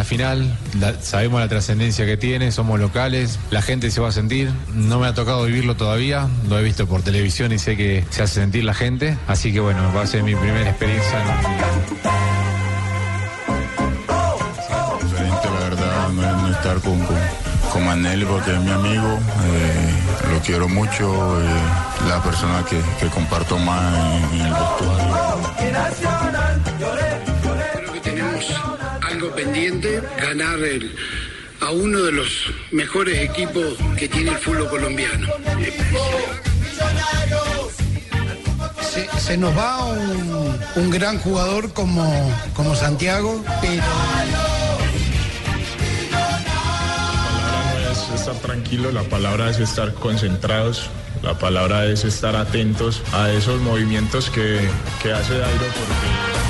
Una final, la- sabemos la trascendencia que tiene, somos locales, la gente se va a sentir, no me ha tocado vivirlo todavía, lo he visto por televisión y sé que se hace sentir la gente, así que bueno, va a ser mi primera experiencia en un mundial. diferente, la verdad, no, es- no estar con, con, con porque es mi amigo, eh, lo quiero mucho, eh, la persona que, que comparto más en, en el vestuario. Pendiente, ganar el- a uno de los mejores equipos que tiene el fútbol colombiano. Se, se nos va un, un gran jugador como, como Santiago, pero palabra no es estar tranquilo, la palabra es estar concentrados, la palabra es estar atentos a esos movimientos que, que hace Dairo porque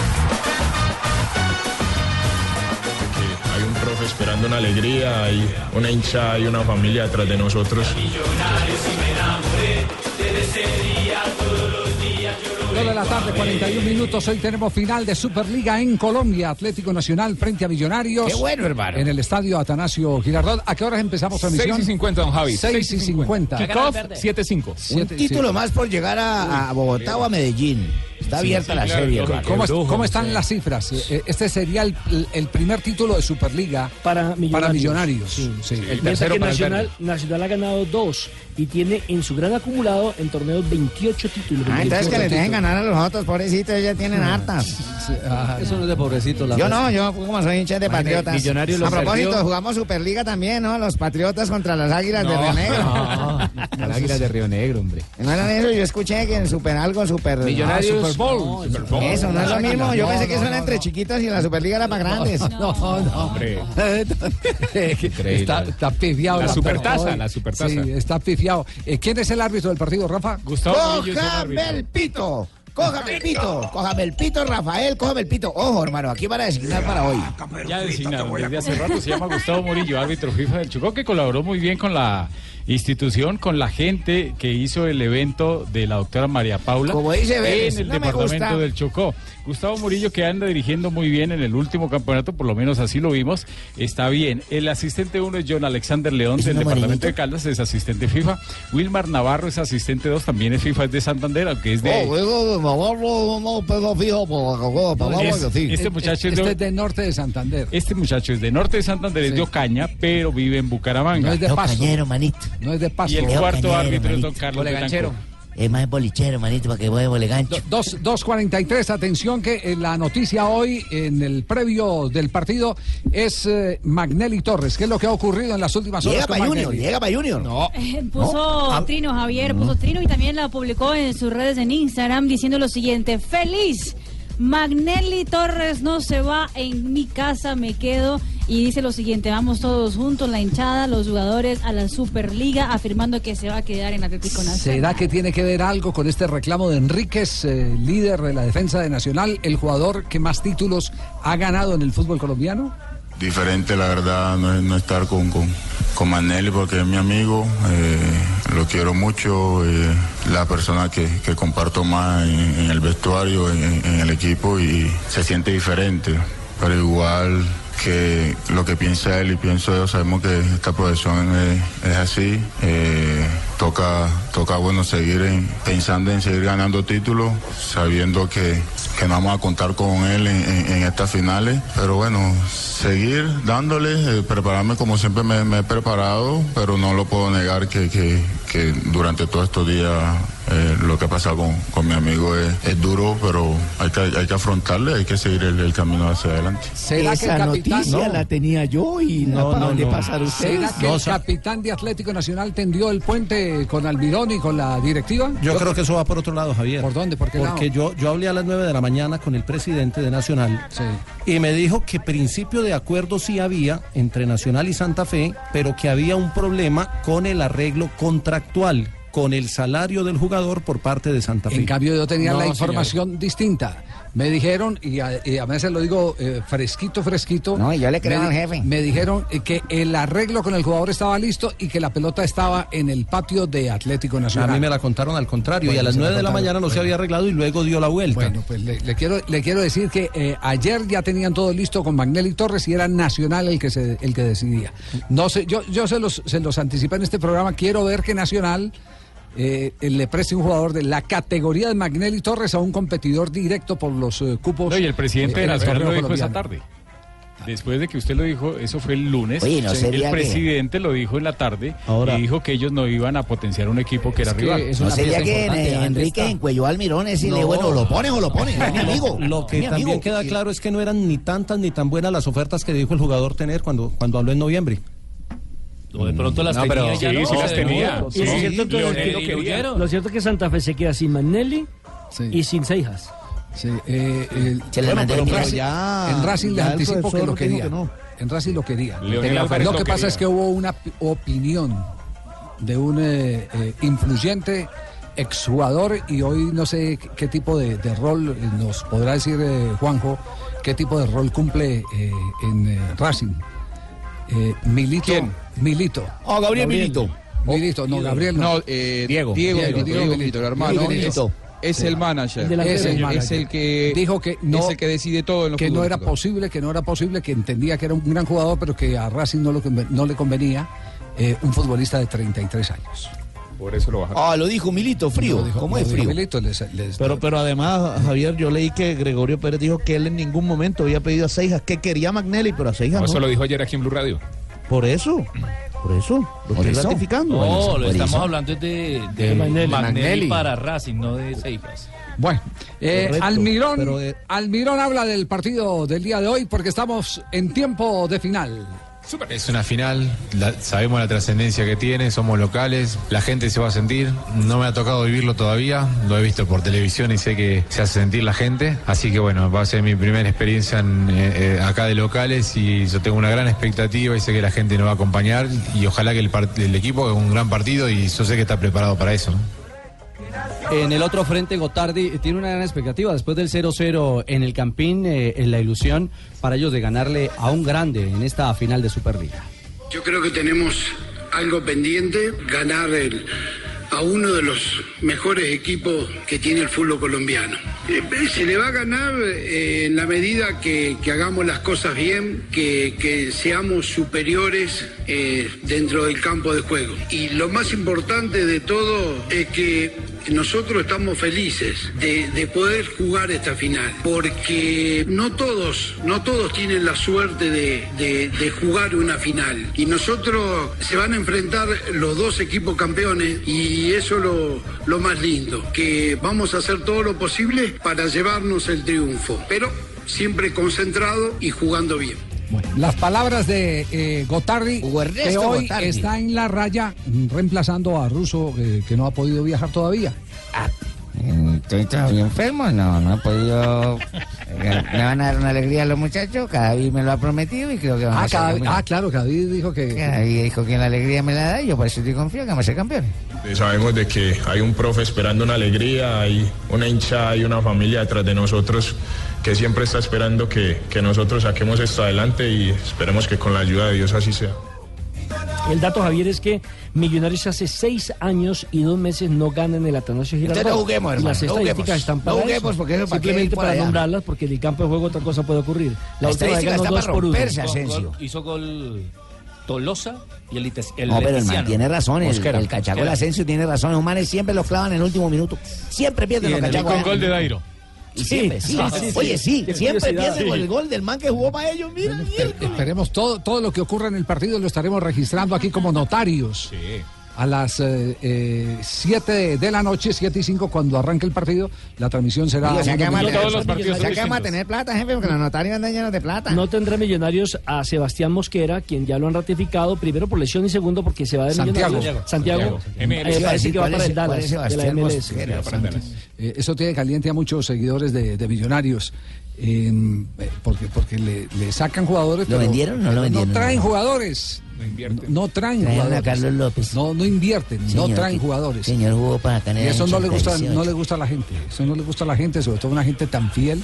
esperando una alegría, hay una hincha, hay una familia detrás de nosotros. Dos de la tarde, 41 minutos. Hoy tenemos final de Superliga en Colombia. Atlético Nacional frente a Millonarios. Qué bueno, hermano. En el estadio Atanasio Girardot. ¿A qué horas empezamos transmisión? 6 y 50, don Javi. 6 y 50. Kickoff 7-5. Un Siete- título sí. más por llegar a, a Bogotá o a Medellín. Está abierta la serie, hermano. ¿Cómo, Brujo, cómo están sí. las cifras? Eh, Este sería el, el primer título de Superliga para millonarios. para Millonarios. Sí. Sí. El tercero que para el Nacional. Nacional ha ganado dos y tiene en su gran acumulado en torneos 28 títulos. Ah, entonces que 28 le dejen ganar a los otros, pobrecitos, ellos ya tienen hartas. Eso no es de pobrecito. La Yo no, yo como soy hincha de Patriotas. Millonarios lo a propósito, perdió. jugamos Superliga también, ¿no? Los Patriotas contra las Águilas de Río Negro. Las águilas de Río Negro, hombre. No eran eso, yo escuché que en Super algo, Super... Millonarios. Super Bowl. Eso, no es lo mismo. Yo No, pensé que no, eso era no, entre no. chiquitos y la Superliga era para grandes. No, no. Hombre. Increíble. Está, está pifiado. La la supertaza, la supertaza. Sí, está pifiado. Eh, ¿Quién es el árbitro del partido, Rafa? Gustavo ¡Cójame el pito! ¡Cójame el pito! ¡Cójame el pito, Rafael! ¡Cójame el pito! Ojo, hermano, aquí van a designar para hoy. Ya designaron desde hace rato, se llama Gustavo Murillo, árbitro FIFA del Chocó, que colaboró muy bien con la institución, con la gente que hizo el evento de la doctora María Paula Como dice Vélez, en el no departamento del Chocó. Gustavo Murillo, que anda dirigiendo muy bien en el último campeonato, por lo menos así lo vimos, está bien. El asistente uno es John Alexander León ¿Es del departamento de Caldas, es asistente FIFA. Wilmar Navarro es asistente 2, también es FIFA, es de Santander, aunque es de... Es- este muchacho es Este de, es de norte de Santander. este muchacho es de norte de Santander, es de Ocaña, pero vive en Bucaramanga. No es de paso. cañero, manito. No es de paso. Y el Leo cuarto Cañero, árbitro es don manito. Carlos. Es más bolichero, manito, para que voy a gancho. Do- Dos, 2.43, atención que eh, la noticia hoy en el previo del partido es eh, Magnelli Torres. ¿Qué es lo que ha ocurrido en las últimas horas Llega para Junior, llega para Junior. No, Puso No. Ah. Trino Javier, puso Trino y también la publicó en sus redes en Instagram diciendo lo siguiente, feliz, Magnelli Torres no se va, en mi casa me quedo y dice lo siguiente, vamos todos juntos, la hinchada, los jugadores a la Superliga afirmando que se va a quedar en Atlético Nacional. ¿Será que tiene que ver algo con este reclamo de Enríquez, eh, líder de la defensa de Nacional, el jugador que más títulos ha ganado en el fútbol colombiano? Diferente, la verdad, no, no estar con, con, con Manelli porque es mi amigo, eh, lo quiero mucho, eh, la persona que, que comparto más en, el vestuario, en, el equipo y se siente diferente, pero igual que lo que piensa él y pienso yo, sabemos que esta profesión es, así, eh, toca, toca bueno seguir en- pensando en seguir ganando títulos, sabiendo que, que no vamos a contar con él en, estas finales, pero bueno, seguir dándole, eh, prepararme como siempre me, he preparado, pero no lo puedo negar que, que durante todos estos días eh, lo que ha pasado con, con mi amigo es, es duro, pero hay que, hay que afrontarle, hay que seguir el, el camino hacia adelante. ¿Será que el Esa capitán- noticia No. la tenía yo y no, no, le pasaron ustedes. ¿Será que el capitán de Atlético Nacional tendió el puente con Almirón y con la directiva? Yo creo que eso va por otro lado, Javier. ¿Por dónde? ¿Por qué Porque lado? yo, yo hablé a las 9 de la mañana con el presidente de Nacional y me dijo que principio de acuerdo sí había entre Nacional y Santa Fe, pero que había un problema con el arreglo contractual, con el salario del jugador por parte de Santa Fe. En cambio yo tenía No, la señor. información distinta. Me dijeron, y a, y a veces lo digo eh, fresquito, fresquito. No, y yo le creo me al jefe. Me dijeron eh, que el arreglo con el jugador estaba listo y que la pelota estaba en el patio de Atlético A Nacional. mí me la contaron al contrario y a las se la 9 de la mañana no se había arreglado y luego dio la vuelta. Bueno, pues le, le quiero, le quiero decir que eh, ayer ya tenían todo listo con Magnelli Torres y era Nacional el que se, el que decidía. No sé, yo, yo se los, se los anticipé en este programa. Quiero ver que Nacional eh, le preste un jugador de la categoría de Magnelli Torres a un competidor directo por los eh, cupos. No, y el presidente eh, de en Nacional torneo lo dijo esa tarde. Después de que usted lo dijo, eso fue el lunes. Oye, ¿no el que- presidente lo dijo en la tarde Ahora- y dijo que ellos no iban a potenciar un equipo que era que rival. es No una sería que eh, ¿Dónde Enrique encuelló al Mirón y No. bueno, lo pones o lo pones, es mi amigo. Lo que es mi también amigo. queda claro es que no eran ni tantas ni tan buenas las ofertas que dijo el jugador tener cuando, cuando habló en noviembre. O de pronto las No, pero- tenía ya Sí, no, sí las tenía. Y lo Sí, cierto que- Leonel que- lo cierto es que Santa Fe se queda sin Magnelli Sí. y sin Seijas. Sí, eh, el- Se le bueno, pero ya- en Racing les anticipo que lo quería. que no. En Racing lo quería. Leonel lo lo que pasa es que hubo una pi- opinión de un eh, eh, influyente exjugador y hoy no sé qué, tipo de, de rol eh, nos podrá decir eh, Juanjo, qué tipo de rol cumple eh, en eh, Racing. Eh, Milito. ¿Quién? Milito. Oh, Gabriel Milito. Milito, no, Gabriel no. No, eh, Diego. Diego, Diego, Diego, Diego Milito, Milito. el hermano. Es- Milito. Es, el manager. El. Es el es el que Dijo que no- es el que decide todo en lo que no era posible, que no era posible, que entendía que era un gran jugador, pero que a Racing no, lo conven- no le convenía eh, un futbolista de 33 años. Por eso lo bajaron. Ah, lo dijo Milito, frío. Dijo- ¿Cómo es frío? Milito, les- les- Pero, pero además, Javier, yo leí que Gregorio Pérez dijo que él en ningún momento había pedido a Seijas, que quería a Magnelli, pero a Seijas No, no. Eso lo dijo ayer aquí en Blue Radio. Por eso, por eso, lo Por estoy eso. ratificando. No, lo eso. estamos hablando es de, de De Magnelli. Para Racing, no de Seijas. Bueno, eh, Correcto, Almirón, pero, eh, Almirón habla del partido del día de hoy porque estamos en tiempo de final. Es una final, la- sabemos la trascendencia que tiene, somos locales, la gente se va a sentir, no me ha tocado vivirlo todavía, lo he visto por televisión y sé que se hace sentir la gente, así que bueno, va a ser mi primera experiencia en, eh, eh, acá de locales y yo tengo una gran expectativa y sé que la gente nos va a acompañar y ojalá que el, el equipo haga un gran partido y yo sé que está preparado para eso. En el otro frente, Gotardi tiene una gran expectativa. Después del 0-0 en el Campín, eh, en la ilusión para ellos de ganarle a un grande en esta final de Superliga. Yo creo que tenemos algo pendiente, ganar a uno de los mejores equipos que tiene el fútbol colombiano. Eh, Se le va a ganar eh, en la medida que, hagamos las cosas bien, que, que seamos superiores eh, dentro del campo de juego. Y lo más importante de todo es que nosotros estamos felices de, de poder jugar esta final, porque no todos, no todos tienen la suerte de, de- jugar una final. Y nosotros se van a enfrentar los dos equipos campeones y eso es lo, lo más lindo, que vamos a hacer todo lo posible para llevarnos el triunfo, pero siempre concentrado y jugando bien. Las palabras de eh, Gotardi, que hoy Gotardi. está en la raya reemplazando a Russo, eh, que no ha podido viajar todavía. Estoy todavía enfermo, no, no he podido. Me van a dar una alegría a los muchachos, cada vez me lo ha prometido y creo que van a Ah, ser cada- campeones. ah, claro, David dijo que... Dijo que la alegría me la da y yo por eso estoy confiado que vamos a ser campeones. Eh, Sabemos de que hay un profe esperando una alegría, hay una hinchada y una familia detrás de nosotros que siempre está esperando que, que nosotros saquemos esto adelante y esperemos que con la ayuda de Dios así sea. El dato, Javier, es que Millonarios hace seis años y dos meses no ganan el Atanasio Girardot. Entonces no juguemos, Y hermano, las no estadísticas juguemos. están para No juguemos, porque eso para Simplemente para allá. nombrarlas, porque en el campo de juego otra cosa puede ocurrir. La vez estadística está para romperse, Asensio. hizo gol Tolosa y el, el No, pero el man tiene razón, el, Mosquera, el cachaco Mosquera. Asensio tiene razón, los manes siempre los clavan en el último minuto. Siempre pierden Y los el cachacos. con gol de Dairo. Y siempre, sí, Sí, sí, Oye, sí, siempre pierden con Sí. el gol del man que jugó para ellos. Mira, Espe- Esperemos todo, todo lo que ocurra en el partido lo estaremos registrando aquí como notarios. A las 7 de la noche, 7 y 5, cuando arranque el partido, la transmisión será. A se acaba de Millonario. tener- plata, jefe, porque los notarios andan llenos de plata. No tendrá Millonarios a Sebastián Mosquera, quien ya lo han ratificado, primero por lesión y segundo porque se va de Santiago. Millonarios. Santiago. MLS. Eh, parece que va ¿Cuál para es- el cuál Dallas, es de la Sebastián MLS. Mosquera, Eh, eso tiene caliente a muchos seguidores de, de Millonarios. Eh, porque porque le, le sacan jugadores. ¿Lo pero- vendieron o no lo vendieron? No traen jugadores. No, traen Trajeron a jugadores. Carlos López. No, no invierten, no traen que- jugadores. Señor jugó para Y Canadá. eso no le gusta, 88. no le gusta a la gente. Eso no le gusta a la gente, sobre todo una gente tan fiel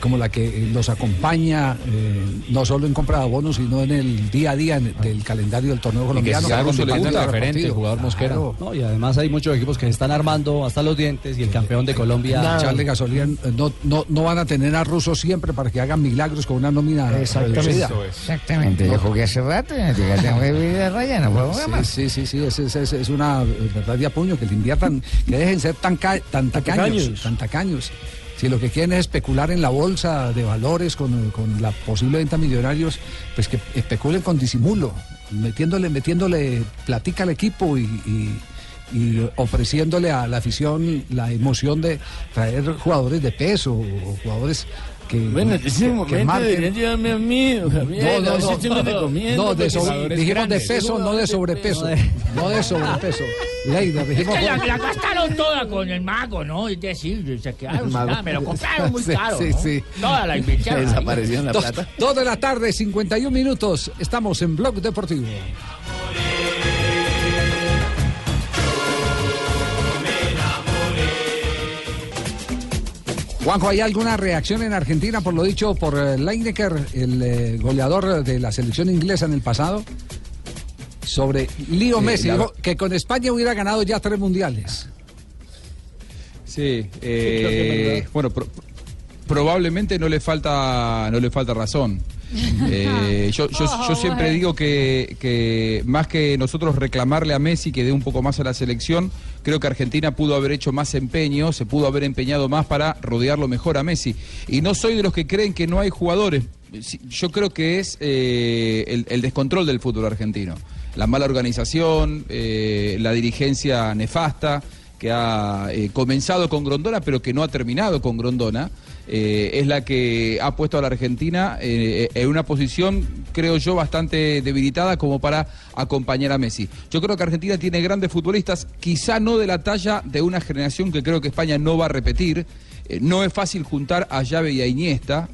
como la que eh, los acompaña eh, no solo en compra de abonos, sino en el día a día en- del calendario del torneo Y que colombiano. si Russo le referente, el jugador Mosquera. Claro. No, y además hay muchos equipos que se están armando hasta los dientes y el campeón de Colombia. Echarle gasolina, eh, no, no, no van a tener a Russo siempre para que hagan milagros con una nómina reducida. Exactamente, yo jugué hace rato, ya tengo que vivir de raya, no puedo jugar más. Sí, sí, sí, es, es- es- es una eh, verdad de apuño, que le inviertan, que dejen ser tan, ca- tan tacaños, tacaños. tan tacaños. Si lo que quieren es especular en la bolsa de valores con, con la posible venta millonarios, pues que especulen con disimulo, metiéndole, metiéndole platica al equipo y- y ofreciéndole a la afición la emoción de traer jugadores de peso o jugadores que, Bueno, en que- ese momento marquen- deberían llevarme a mí, Javier. no, no, me no, recomienda, no, de sobre- dijimos de peso, no de sobrepeso. No de sobrepeso. Leida, Es dijimos. que la, la gastaron toda con el mago, ¿no? Es decir, se quedaron mago. nada, me lo compraron muy Sí, caro. sí, ¿no? sí. Toda la inversión. ahí. Dos- Dos de la tarde, 51 minutos. Estamos en Blog Deportivo. Juanjo, ¿hay alguna reacción en Argentina por lo dicho por eh, Lineker, el eh, goleador de la selección inglesa en el pasado? Sobre Lío Eh, Messi, la- dijo que con España hubiera ganado ya tres mundiales. Sí, eh, bueno, pro- probablemente no le falta, no le falta razón. Eh, yo, yo- yo siempre digo que, que más que nosotros reclamarle a Messi que dé un poco más a la selección, creo que Argentina pudo haber hecho más empeño, se pudo haber empeñado más para rodearlo mejor a Messi. Y no soy de los que creen que no hay jugadores. Yo creo que es eh, el, el descontrol del fútbol argentino. La mala organización, eh, la dirigencia nefasta que ha eh, comenzado con Grondona, pero que no ha terminado con Grondona, eh, es la que ha puesto a la Argentina eh, en una posición, creo yo, bastante debilitada como para acompañar a Messi. Yo creo que Argentina tiene grandes futbolistas, quizá no de la talla de una generación que creo que España no va a repetir. Eh, no es fácil juntar a Llave y a Iniesta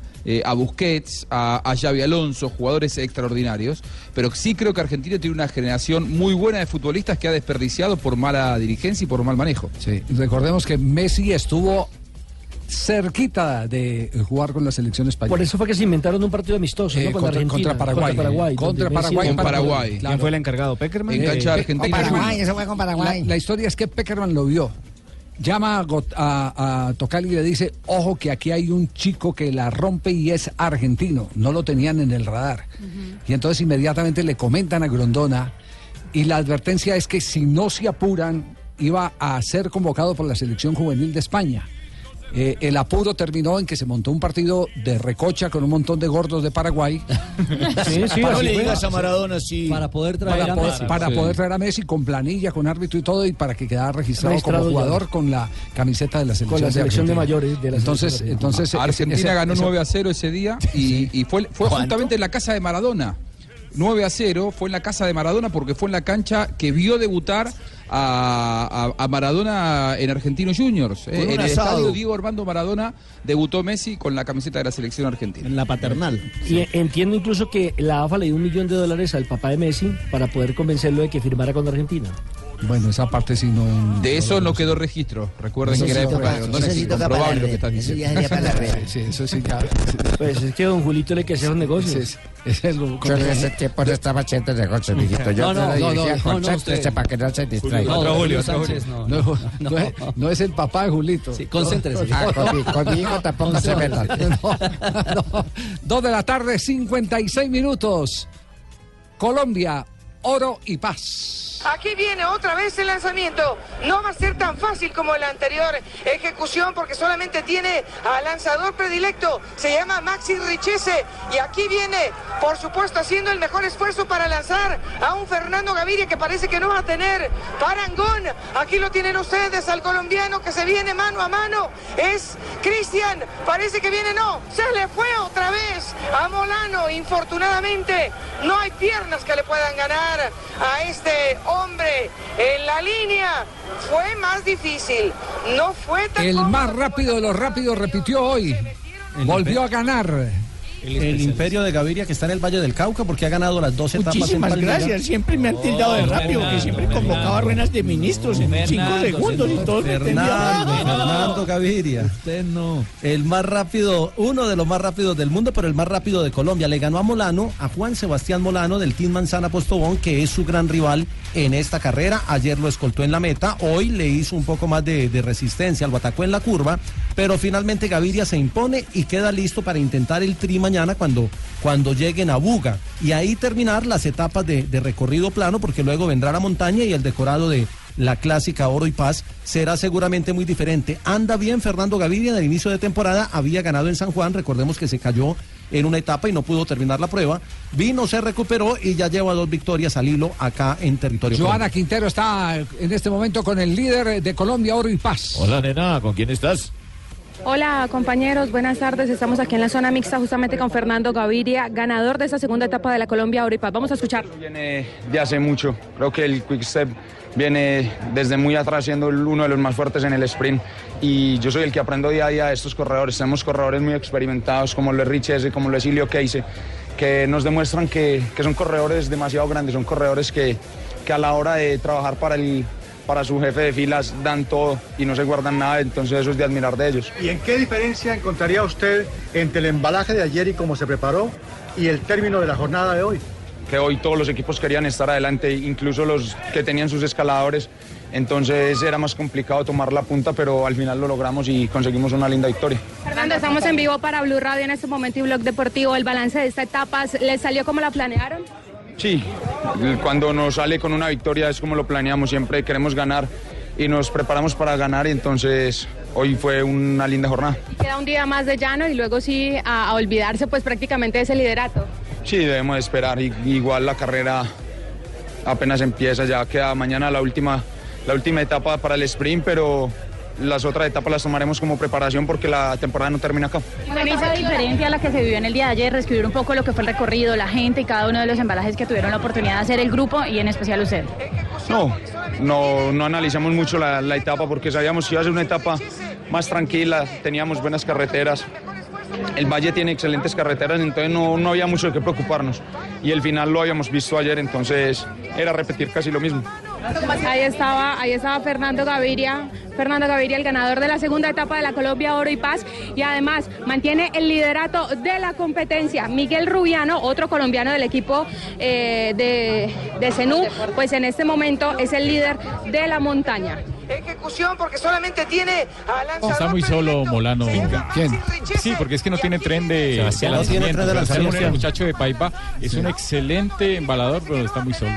a Busquets, a, a Xavi Alonso, jugadores extraordinarios, pero sí creo que Argentina tiene una generación muy buena de futbolistas que ha desperdiciado por mala dirigencia y por mal manejo. Sí, recordemos que Messi estuvo cerquita de jugar con la selección española. Por eso fue que se inventaron un partido amistoso, Eh, ¿no? Con contra- Paraguay. Contra Paraguay. Contra donde Messi- Paraguay. Con Paraguay. Claro. ¿Quién fue el encargado? ¿Peckerman? Eh, argentina. Peckerman- Paraguay, eso fue con Paraguay. La, la historia es que Peckerman lo vio. Llama a, a, a Tocal y le dice, ojo que aquí hay un chico que la rompe y es argentino. No lo tenían en el radar. Y entonces inmediatamente le comentan a Grondona y la advertencia es que si no se apuran iba a ser convocado por la selección juvenil de España. Eh, el apuro terminó en que se montó un partido de recocha con un montón de gordos de Paraguay. Sí, sí, le digas a Maradona si... Para poder traer para, a Messi. para Sí. poder traer a Messi con planilla, con árbitro y todo, y para que quedara registrado, Registrado como ya. jugador con la camiseta de la selección, Con la selección de Argentina. mayores de la entonces, entonces Argentina ese- ganó ese- 9 a 0 ese día y, y fue, fue justamente en la casa de Maradona. 9 a 0 fue en la casa de Maradona porque fue en la cancha que vio debutar a, a- a Maradona en Argentinos Juniors. Eh, un en el asado. estadio Diego Armando Maradona debutó Messi con la camiseta de la selección argentina. En la paternal. Y entiendo incluso que la AFA le dio un millón de dólares al papá de Messi para poder convencerlo de que firmara con Argentina. Bueno, esa parte sí no. De eso no quedó registro. Recuerden Eso que era época de eso es sí toca para lo que estás eso diciendo. ya sería para la red. Sí, eso sí, ya. Pues es que a don Julito le que hacer los negocios. Es, es el- Yo en ese tiempo no estaba haciendo negocios, mijito. Yo no No, Otro Julio, otro no, es, no es el papá de Julito. Sí, concéntrese. Ah, con mi, con mi hijo tampoco se metan. No, no. Dos de la tarde, 56 minutos. Colombia, oro y paz. Aquí viene otra vez el lanzamiento. No va a ser tan fácil como la anterior ejecución porque solamente tiene al lanzador predilecto. Se llama Maxi Richese. Y aquí viene, por supuesto, haciendo el mejor esfuerzo para lanzar a un Fernando Gaviria que parece que no va a tener parangón. Aquí lo tienen ustedes al colombiano que se viene mano a mano. Es Cristian. Parece que viene, no. Se le fue otra vez a Molano. Infortunadamente, no hay piernas que le puedan ganar a este hombre en la línea. Fue más difícil. No fue tan El más rápido de los rápidos repitió hoy. Volvió a ganar. El imperio de Gaviria que está en el Valle del Cauca porque ha ganado las dos etapas Muchísimas gracias. Siempre me han tildado de rápido, que siempre convocaba ruedas de ministros en cinco segundos y todos me Fernando. Fernando Gaviria. Usted no. El más rápido, uno de los más rápidos del mundo, pero el más rápido de Colombia. Le ganó a Molano, a Juan Sebastián Molano del Team Manzana Postobón, que es su gran rival en esta carrera. Ayer lo escoltó en la meta, hoy le hizo un poco más de, de resistencia, lo atacó en la curva, pero finalmente Gaviria se impone y queda listo para intentar el tri mañana cuando, cuando lleguen a Buga. Y ahí terminar las etapas de, de recorrido plano, porque luego vendrá la montaña y el decorado de, la clásica Oro y Paz será seguramente muy diferente. Anda bien Fernando Gaviria en el inicio de temporada, había ganado en San Juan, recordemos que se cayó en una etapa y no pudo terminar la prueba. Vino, se recuperó y ya lleva dos victorias al hilo acá en territorio. Joana Quintero está en este momento con el líder de Colombia, Oro y Paz. Hola, nena, ¿con quién estás? Hola compañeros, buenas tardes. Estamos aquí en la zona mixta justamente con Fernando Gaviria, ganador de esa segunda etapa de la Colombia Oro y Paz. Vamos a escuchar. Viene de hace mucho. Creo que el Quick Step viene desde muy atrás siendo uno de los más fuertes en el sprint y yo soy el que aprendo día a día de estos corredores. Tenemos corredores muy experimentados como lo es Richese, como lo es Ilio Keise, que nos demuestran que, que son corredores demasiado grandes, son corredores que, que a la hora de trabajar para, el, para su jefe de filas dan todo y no se guardan nada, entonces eso es de admirar de ellos. ¿Y en qué diferencia encontraría usted entre el embalaje de ayer y cómo se preparó y el término de la jornada de hoy? que hoy todos los equipos querían estar adelante, incluso los que tenían sus escaladores. Entonces era más complicado tomar la punta, pero al final lo logramos y conseguimos una linda victoria. Fernando, estamos en vivo para Blue Radio en este momento y Blog Deportivo. El balance de esta etapa, ¿les salió como la planearon? Sí, cuando nos sale con una victoria es como lo planeamos, siempre queremos ganar y nos preparamos para ganar y entonces hoy fue una linda jornada. Queda un día más de llano y luego sí a, a olvidarse pues prácticamente de ese liderato. Sí, debemos esperar, igual la carrera apenas empieza, ya queda mañana la última, la última etapa para el sprint, pero las otras etapas las tomaremos como preparación porque la temporada no termina acá. Con esa diferencia a la que se vivió en el día de ayer, describir un poco lo que fue el recorrido, la gente y cada uno de los embalajes que tuvieron la oportunidad de hacer el grupo y en especial usted. No, no, no analizamos mucho la, la etapa porque sabíamos que iba a ser una etapa más tranquila, teníamos buenas carreteras. El valle tiene excelentes carreteras, entonces no, no había mucho de qué preocuparnos. Y el final lo habíamos visto ayer, entonces era repetir casi lo mismo. Ahí estaba, ahí estaba Fernando Gaviria, Fernando Gaviria, el ganador de la segunda etapa de la Colombia Oro y Paz, y además mantiene el liderato de la competencia. Miguel Rubiano, otro colombiano del equipo eh, de, de Zenú, pues en este momento es el líder de la montaña. Ejecución porque solamente tiene lanzador Está muy solo Molano. ¿Quién? Sí, porque es que no tiene tren de, Sebastián no tiene tren de lanzamiento. lanzamiento. El muchacho de Paipa es un excelente embalador, pero está muy solo.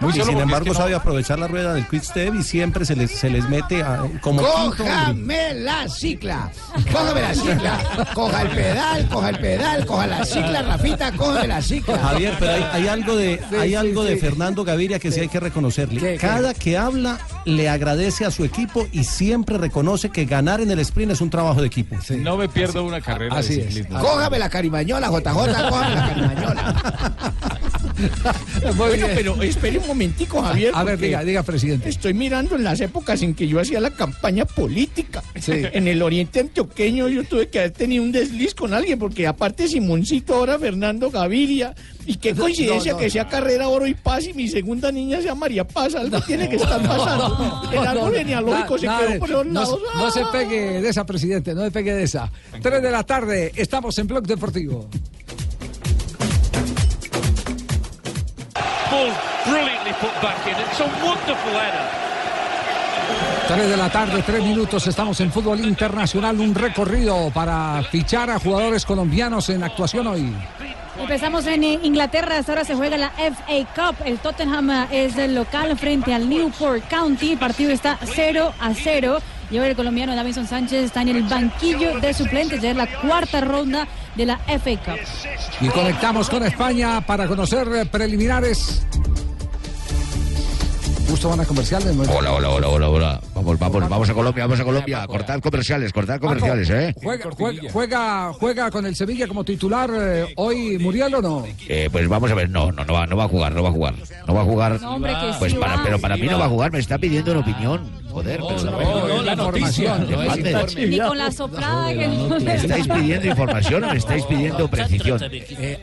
Muy y sin embargo es que no- sabe aprovechar la rueda del quick step y siempre se les, se les mete a- como. Cójame la cicla, cójame la cicla, coja el pedal, coja el pedal, coja la cicla, Rafita, cójame la cicla. Javier, pero hay, hay algo de Sí, hay sí, algo de. Fernando Gaviria que sí hay que reconocerle. ¿Qué, qué? Cada que habla le agradece a su equipo y siempre reconoce que ganar en el sprint es un trabajo de equipo. No me pierdo una carrera Así de es. ciclismo. Cójame la carimañola, JJ, cójame la carimañola. bueno, pero espere un momentico, Javier. A ver, diga, diga, presidente. Estoy mirando en las épocas en que yo hacía la campaña política. En el oriente antioqueño yo tuve que haber tenido un desliz con alguien, porque aparte Simoncito, ahora Fernando Gaviria. Y qué coincidencia no, no. que sea carrera oro y paz y mi segunda niña sea María Paz. Algo tiene que estar pasando. el árbol genealógico se quedó por los no, lados. se- no se pegue de esa, presidente, no se pegue de esa. Tres de la tarde, estamos en Blog Deportivo. Ball brilliantly put back in. It's a wonderful header. Tres de la tarde, tres minutos, estamos en fútbol internacional, un recorrido para fichar a jugadores colombianos en actuación hoy. Empezamos en eh, Inglaterra, hasta ahora se juega la FA Cup. El Tottenham eh, es el local frente al Newport County. El partido está 0 a 0. Y ahora el colombiano Davinson Sánchez está en el banquillo de suplentes. Ya es la cuarta ronda de la FA Cup. Y conectamos con España para conocer eh, preliminares. Justo van a comerciales. ¿no? Hola, hola, hola, hola, hola. Vamos, vamos, vamos a Colombia, vamos a Colombia. Cortad comerciales, cortad comerciales, ¿eh? Juega, juega, juega, juega con el Sevilla como titular eh, hoy Muriel o no? Eh, pues vamos a ver, no, no, no va, no va a jugar, no va a jugar. No va a jugar. No, hombre, que pues sí para, va. pero para mí no va a jugar, me está pidiendo una opinión. Joder, pero no, la información. Ni con la soplada que ¿Me estáis pidiendo información o me estáis pidiendo precisión?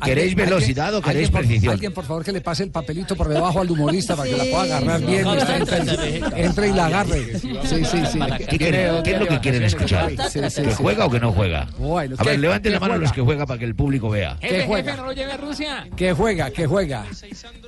¿Queréis velocidad o queréis precisión? Alguien, por favor, que le pase el papelito por debajo al humorista para que la pueda agarrar bien. entre, y la agarre. Sí, sí, sí. ¿Qué, quieren- qué es lo que quieren escuchar? ¿Que juega o que no juega? A ver, ¿qué- levanten la mano juega? los que juegan para que el público vea. ¿Qué juega? no a. Que juega, que juega.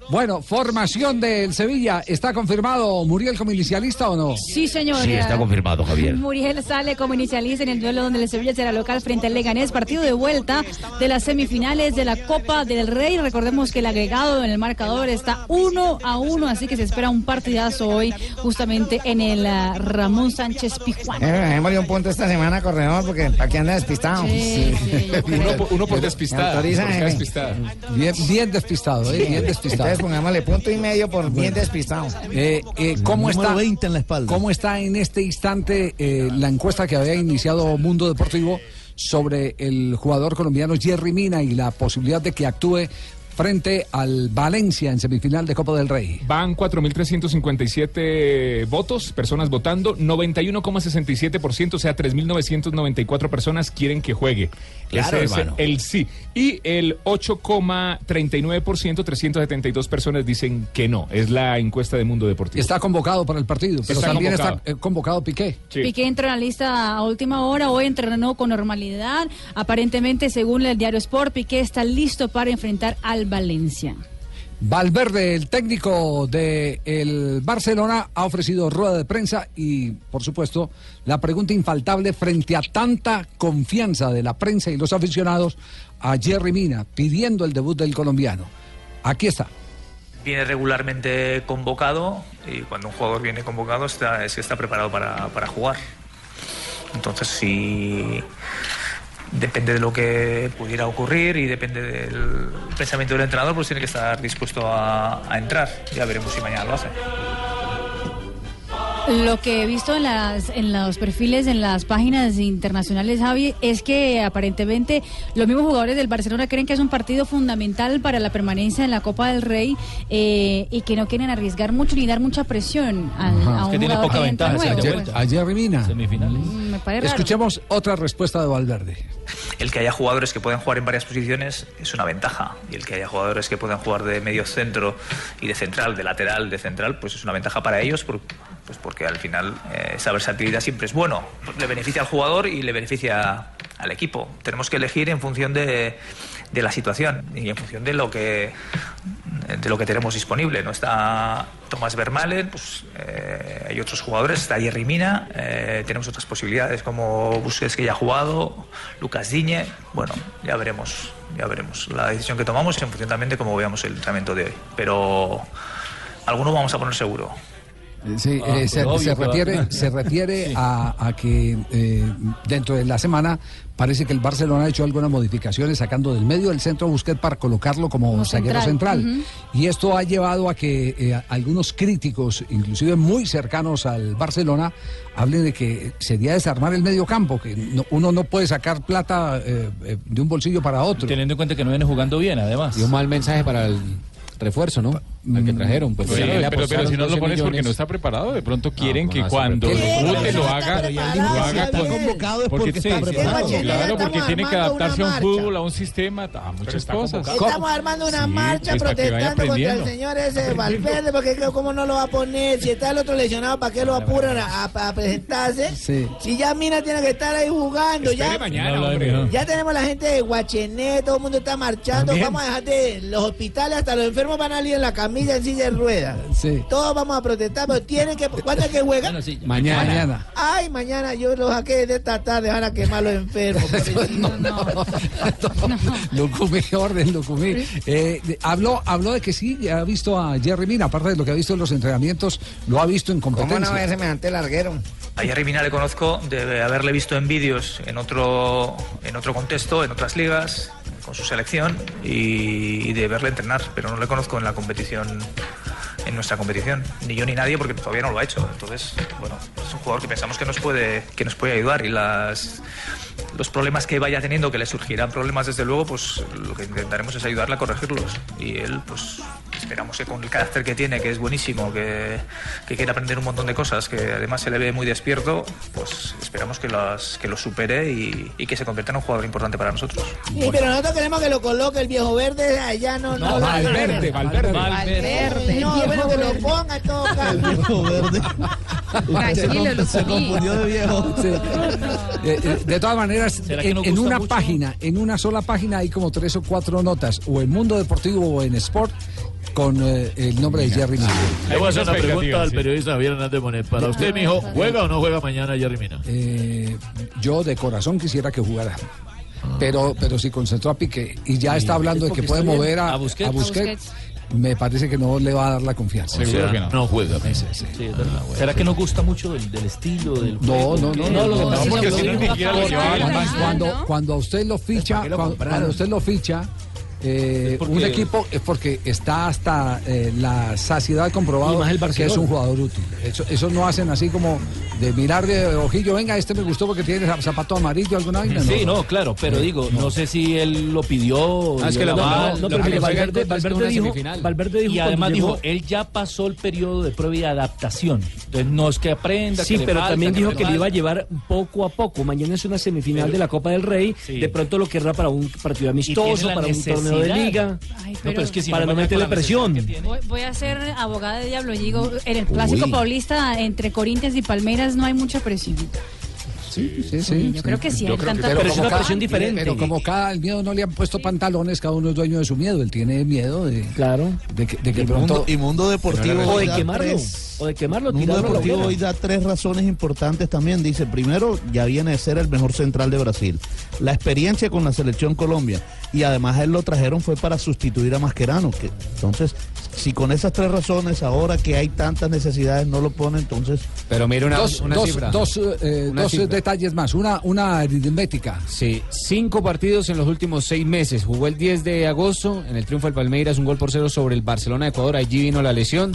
Bueno, formación del Sevilla. ¿Está confirmado Muriel como inicialista o no? Sí, señor. Sí, está confirmado, Javier. Muriel sale como inicialista en el duelo donde el Sevilla será local frente al Leganés, partido de vuelta de las semifinales de la Copa del Rey. Recordemos que el agregado en el marcador está uno a uno, así que se espera un partidazo hoy justamente en el ah, Ramón Sánchez Pijuán. Eh, Démosle un punto esta semana, corredor, porque aquí anda despistado. Sí, sí. Uno, por- uno por despistada. Bien, bien despistado, ¿eh? Bien despistado. Entonces pongámosle punto y medio por bien despistado. Eh, eh, ¿cómo, está, 20 en la espalda. ¿Cómo está en este instante eh, la encuesta que había iniciado Mundo Deportivo sobre el jugador colombiano Jerry Mina y la posibilidad de que actúe frente al Valencia en semifinal de Copa del Rey? Van 4.357 votos, personas votando, 91,67%, o sea, 3.994 personas quieren que juegue. Claro, Ese es hermano. el sí. Y el 8,39%, 372 personas dicen que no. Es la encuesta de Mundo Deportivo. Está convocado para el partido, pero Está también convocado. está eh, convocado Piqué. Piqué entró en la lista a última hora, hoy entrenó con normalidad. Aparentemente, según el diario Sport, Piqué está listo para enfrentar al Valencia. Valverde, el técnico del el Barcelona, ha ofrecido rueda de prensa y, por supuesto, la pregunta infaltable frente a tanta confianza de la prensa y los aficionados a Jerry Mina, pidiendo el debut del colombiano. Aquí está. viene regularmente convocado y cuando un jugador viene convocado está, es que está preparado para, para jugar. Entonces, si depende de lo que pudiera ocurrir y depende del pensamiento del entrenador, pues tiene que estar dispuesto a, entrar. Ya veremos si mañana lo hace. Lo que he visto en, las, en los perfiles, en las páginas internacionales, Javi, es que aparentemente los mismos jugadores del Barcelona creen que es un partido fundamental para la permanencia en la Copa del Rey eh, y que no quieren arriesgar mucho ni dar mucha presión al- a un jugador que entra nuevo. Ayer, pues. Mina. Mm, Me parece raro. Escuchemos otra respuesta de Valverde. El que haya jugadores que pueden jugar en varias posiciones es una ventaja. Y el que haya jugadores que pueden jugar de medio centro y de central, de lateral, de central, pues es una ventaja para ellos, por- pues porque al final eh, esa versatilidad siempre es bueno. Le beneficia al jugador y le beneficia al equipo. Tenemos que elegir en función de, de la situación y en función de lo que de lo que tenemos disponible. No está Tomás Vermalen, pues eh, hay otros jugadores, está Jerry Mina, eh, tenemos otras posibilidades como Busquets que ya ha jugado, Lucas Diñe. Bueno, ya veremos, ya veremos la decisión que tomamos en función también de cómo veamos el entrenamiento de hoy. Pero alguno vamos a poner seguro. Eh, Sí, Ah, eh, se, refiere, se refiere a, a que eh, dentro de la semana parece que el Barcelona ha hecho algunas modificaciones sacando del medio del centro a Busquets para colocarlo como, Como zaguero central. central. Y esto ha llevado a que eh, a- algunos críticos, inclusive muy cercanos al Barcelona, hablen de que sería desarmar el medio campo, que no- uno no puede sacar plata de un bolsillo para otro. Teniendo en cuenta que no viene jugando bien, además. Y un mal mensaje para el refuerzo, ¿no? Al que trajeron. Pues, Pero, pero- si no lo 12 pones porque no está preparado, de pronto quieren ¿cómo que cuando lo haga, lo haga con- convocado es porque está sí, preparado. sí, Claro, Estamos porque tiene que adaptarse a un fútbol, a un sistema, a muchas cosas. Estamos armando una Sí, marcha pues, para que vaya protestando contra el aprendiendo. señor ese Valverde, porque que- cómo no lo va a poner, si está el otro lesionado, ¿para qué lo apuran a, a- a presentarse? Sí. Si ya Mina tiene que estar ahí jugando, ya, mañana, ya tenemos la gente de Guachené, todo el mundo está marchando, También. vamos a dejar de los hospitales, hasta los enfermos van a salir en la camilla. Camilla en silla de ruedas. Sí. Todos vamos a protestar, pero tienen que. ¿Cuándo es que juegan? Mañana. Mañana. Ay, mañana yo lo saqué de esta tarde, van a quemar los enfermos. Lucumí, orden, Lucumí. Eh, habló, habló de que sí, ha visto a Jerry Mina, aparte de lo que ha visto en los entrenamientos, lo ha visto en ¿Cómo competencia. no es semejante larguero? A Jerry Mina le conozco de haberle visto en vídeos en otro, en otro contexto, en otras ligas, su selección y, y de verle entrenar, pero no le conozco en la competición, en nuestra competición, ni yo ni nadie porque todavía no lo ha hecho. Entonces, bueno, es un jugador que pensamos que nos puede, que nos puede ayudar y las los problemas que vaya teniendo, que le surgirán problemas desde luego, pues lo que intentaremos es ayudarle a corregirlos. Y él, pues esperamos que con el carácter que tiene, que es buenísimo, que, que quiere aprender un montón de cosas, que además se le ve muy despierto, pues esperamos que las que lo supere y, y que se convierta en un jugador importante para nosotros. Sí, pero nosotros queremos que lo coloque el viejo verde allá, no, no. No, Valverde, Valverde. Valverde. No, bueno, que lo ponga en todo caso. El viejo verde. Tranquilo, lo Se confundió de viejo. Sí. Eh, eh, de todas maneras, ¿Será que en, no en una mucho? página, en una sola página hay como tres o cuatro notas, o en Mundo Deportivo o en Sport, con eh, el nombre de Jerry Mina. Le voy a hacer una pregunta al periodista Javier Hernández Monet. Para usted, mijo, ¿juega o no juega mañana Jerry Mina? Eh, yo de corazón quisiera que jugara. Pero, pero si concentró a Piqué y ya está hablando de que puede mover a, A Busquets. a Busquets, me parece que no le va a dar la confianza. Sea, no juega. Sí, sí. Sí, es verdad. ¿Será que no gusta mucho del, del estilo del No, juego? no, no, no, lo que pasa es porque que si lo no, dijo cuando, Carlos. cuando, cuando a usted lo ficha, qué lo cuando, compraron? cuando usted lo ficha, eh, porque- un equipo es porque está hasta eh, la saciedad comprobado más el que es un jugador útil. Eso, eso no hacen así como de mirar de ojillo, venga, este me gustó porque tiene zapato amarillo, alguna vaina. Sí, no, claro, pero digo, no sé si él lo pidió. Ah, es que la no, mano, no, pero pasa Valverde- dijo-. Valverde dijo y además llegó- dijo, él ya pasó el periodo de prueba y adaptación. Entonces no es que aprenda. Sí, que le pero falta, también que dijo que le iba a llevar poco a poco. Mañana es una semifinal de la Copa del Rey. Sí. De pronto lo querrá para un partido amistoso, para un torneo de necesidad. liga. Ay, No, pero- pero es que si para no meterle presión. Voy, voy a ser abogada de diablo. Digo, en el clásico Uy. paulista entre Corinthians y Palmeiras no hay mucha presión. Sí, sí, sí. yo creo que sí, hay tanta pero, como cada, presión diferente. pero como cada el miedo no le han puesto pantalones, cada uno es dueño de su miedo. Él tiene miedo de, claro. de que, de que Y pronto. Mundo, y Mundo Deportivo O de quemarlo. tres- O de quemarlo, Mundo Deportivo hoy da tres razones importantes también. Dice, primero, ya viene de ser el mejor central de Brasil. La experiencia con la selección Colombia. Y además a él lo trajeron fue para sustituir a Mascherano. Que, entonces, si con esas tres razones, ahora que hay tantas necesidades, no lo pone, entonces... Pero mira una, dos una dos, cifra. dos, eh, Una dos, eh, cifra. Detalles más. Una, una aritmética. Sí, cinco partidos en los últimos seis meses. Jugó el 10 de agosto en el triunfo del Palmeiras, un gol por cero sobre el Barcelona de Ecuador. Allí vino la lesión.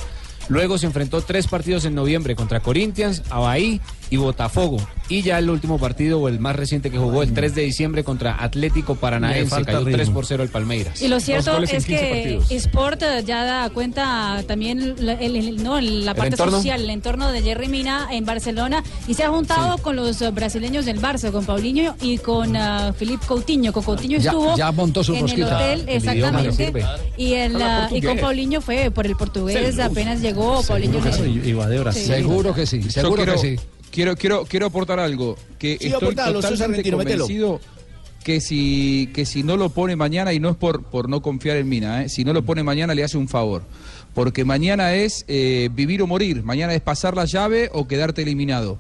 Luego se enfrentó tres partidos en noviembre contra Corinthians, Abahí y Botafogo. Y ya el último partido, o el más reciente que jugó, el 3 de diciembre contra Atlético Paranaense. Cayó 3 ritmo. por 0 el Palmeiras. Y lo cierto es 15 que partidos. Sport ya da cuenta también la, el- el- no, la ¿El parte social, el entorno de Jerry Mina en Barcelona y se ha juntado con los brasileños del Barça, con Paulinho y con uh, Felipe Coutinho. Con Coutinho Ya- estuvo ya montó su en rosquita. el hotel, exactamente. Y, el, ah, y con. Paulinho fue por el portugués, Sí, apenas llegó Paulinho. Seguro que sí. Seguro que sí, Yo seguro quiero, que sí. Quiero, quiero, quiero aportar algo. Que Sí, estoy aportalo, totalmente convencido que si, que si no lo pone mañana, y no es por, por no confiar en Mina, ¿eh? si no lo pone mañana le hace un favor. Porque mañana es eh, vivir o morir, mañana es pasar la llave o quedarte eliminado.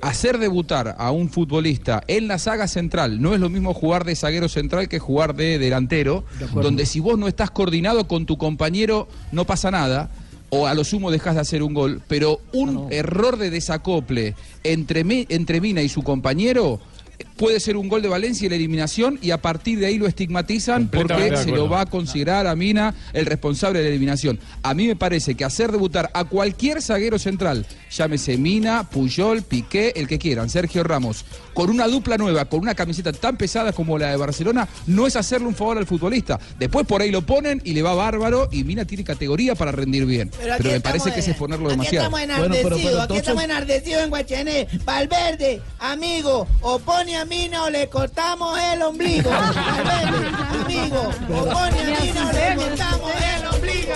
Hacer debutar a un futbolista en la saga central no es lo mismo jugar de zaguero central que jugar de delantero, donde si vos no estás coordinado con tu compañero no pasa nada o a lo sumo dejas de hacer un gol, pero un error de desacople entre, entre Mina y su compañero puede ser un gol de Valencia y la eliminación y a partir de ahí lo estigmatizan porque se lo va a considerar a Mina el responsable de la eliminación. A mí me parece que hacer debutar a cualquier zaguero central, llámese Mina, Puyol, Piqué, el que quieran, Sergio Ramos, con una dupla nueva, con una camiseta tan pesada como la de Barcelona, no es hacerle un favor al futbolista. Después por ahí lo ponen y le va bárbaro y Mina tiene categoría para rendir bien. Pero Pero, aquí me estamos parece que es en- exponerlo Aquí demasiado. estamos enardecidos, aquí estamos enardecidos en Guachené. Valverde, amigo, o pone a Mina o le cortamos el ombligo. Valverde, amigo, o pone a Mina o le cortamos el ombligo.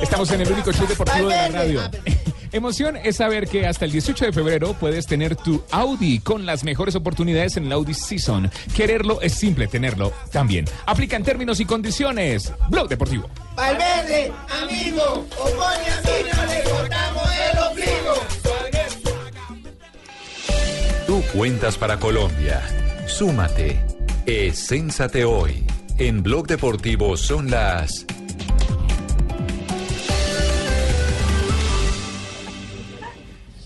Estamos en el único show deportivo de la radio. Emoción es saber que hasta el 18 de febrero puedes tener tu Audi con las mejores oportunidades en el Audi Season. Quererlo es simple tenerlo también. Aplica en términos y condiciones. Blog Deportivo. Valverde, amigo, Opone a mí no le cortamos el ombligo. Tú cuentas para Colombia. Súmate. Escénsate hoy. En Blog Deportivo son las...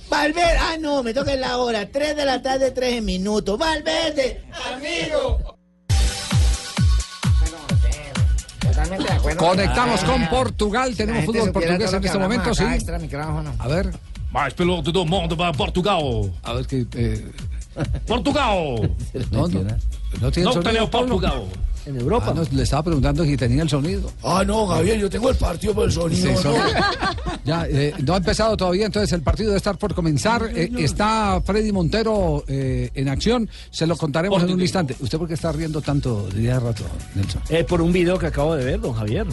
Valverde, ah no, me toca en la hora, 3 de la tarde, 13 minutos. Valverde, amigo. Totalmente de acuerdo. Conectamos con Portugal, tenemos fútbol portugués en este momento, sí. Extra micrófono. A ver. Mais piloto do mundo para Portugal. A ver que. Eh, Portugal. no, no, no tiene No sonido, tenemos Pablo. Portugal. En Europa. le estaba preguntando si tenía el sonido. Ah, no, Gabriel, yo tengo el partido por el sonido. Sí, ¿no? Ya, eh, no ha empezado todavía, entonces el partido debe estar por comenzar. Eh, está Freddy Montero eh, en acción, se lo contaremos en un instante. ¿Usted por qué está riendo tanto de día a rato, Nelson? Eh, por un video que acabo de ver, don Javier.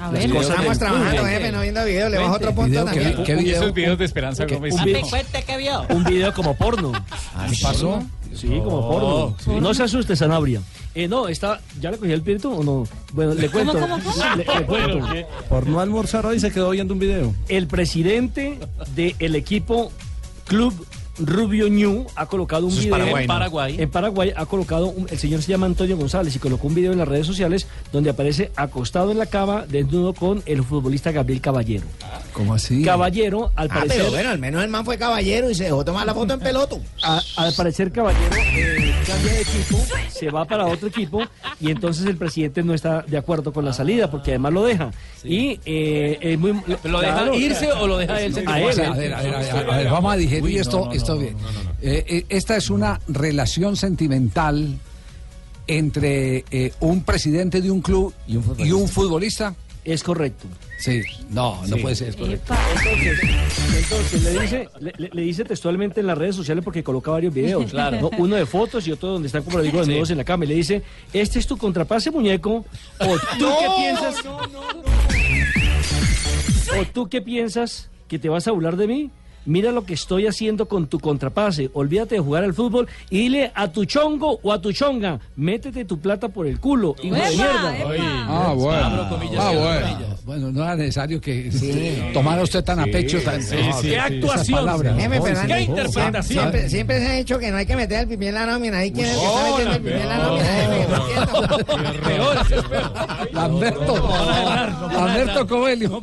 A ver, estamos trabajando, jefe, no viendo video, le bajo otro punto también. ¿qué- qué video? Esos videos de Esperanza Gómez. un video- cuente qué vio. Un video como porno. ¿Qué pasó? Sí, como porno. sí. No se asuste, Sanabria. Eh, no, está, ¿ya le cogí el espíritu o no? Bueno, le ¿Cómo, cuento. cómo, cómo? Le, le cuento. Por no almorzar hoy se quedó viendo un video. El presidente del equipo Club Rubio Ñu ha colocado un Eso video Paraguay, en ¿no? Paraguay. En Paraguay ha colocado, un- el señor se llama Antonio González y colocó un video en las redes sociales donde aparece acostado en la cama desnudo con el futbolista Gabriel Caballero. ¿Cómo así? Caballero, al Ah, parecer. pero bueno, al menos el man fue caballero y se dejó tomar la foto en peloto. A- al parecer Caballero eh, cambia de equipo, se va para otro equipo y entonces el presidente no está de acuerdo con la salida porque además lo deja. Y eh, es muy... ¿Lo deja irse o lo deja él? A él. A ver, a ver, a ver, a ver, vamos a digerir Uy, esto, no, no, esto bien. Eh, eh, esta es una relación sentimental entre eh, un presidente de un club y un futbolista. Es correcto. Sí, no, no Sí. puede ser. Entonces, entonces le, dice, le, dice textualmente en las redes sociales porque coloca varios videos. Claro. ¿no? Uno de fotos y otro donde están como le digo desnudos en la cama. Y le dice, este es tu contrapase muñeco. O tú qué piensas. O tú qué piensas que te vas a burlar de mí. Mira lo que estoy haciendo con tu contrapase. Olvídate de jugar al fútbol y dile a tu chongo o a tu chonga, métete tu plata por el culo, hijo de mierda. Ah, bueno. Abro comillas, Ah, bueno. Bueno, no era necesario que tomara usted tan a pecho tan, pero sí, Andy, no. Siempre, se ha dicho que no hay que meter el pipí en la nómina. ¿Ahí quién es el que está metiendo el pipí en la nómina? Lamberto. Lamberto Coelho.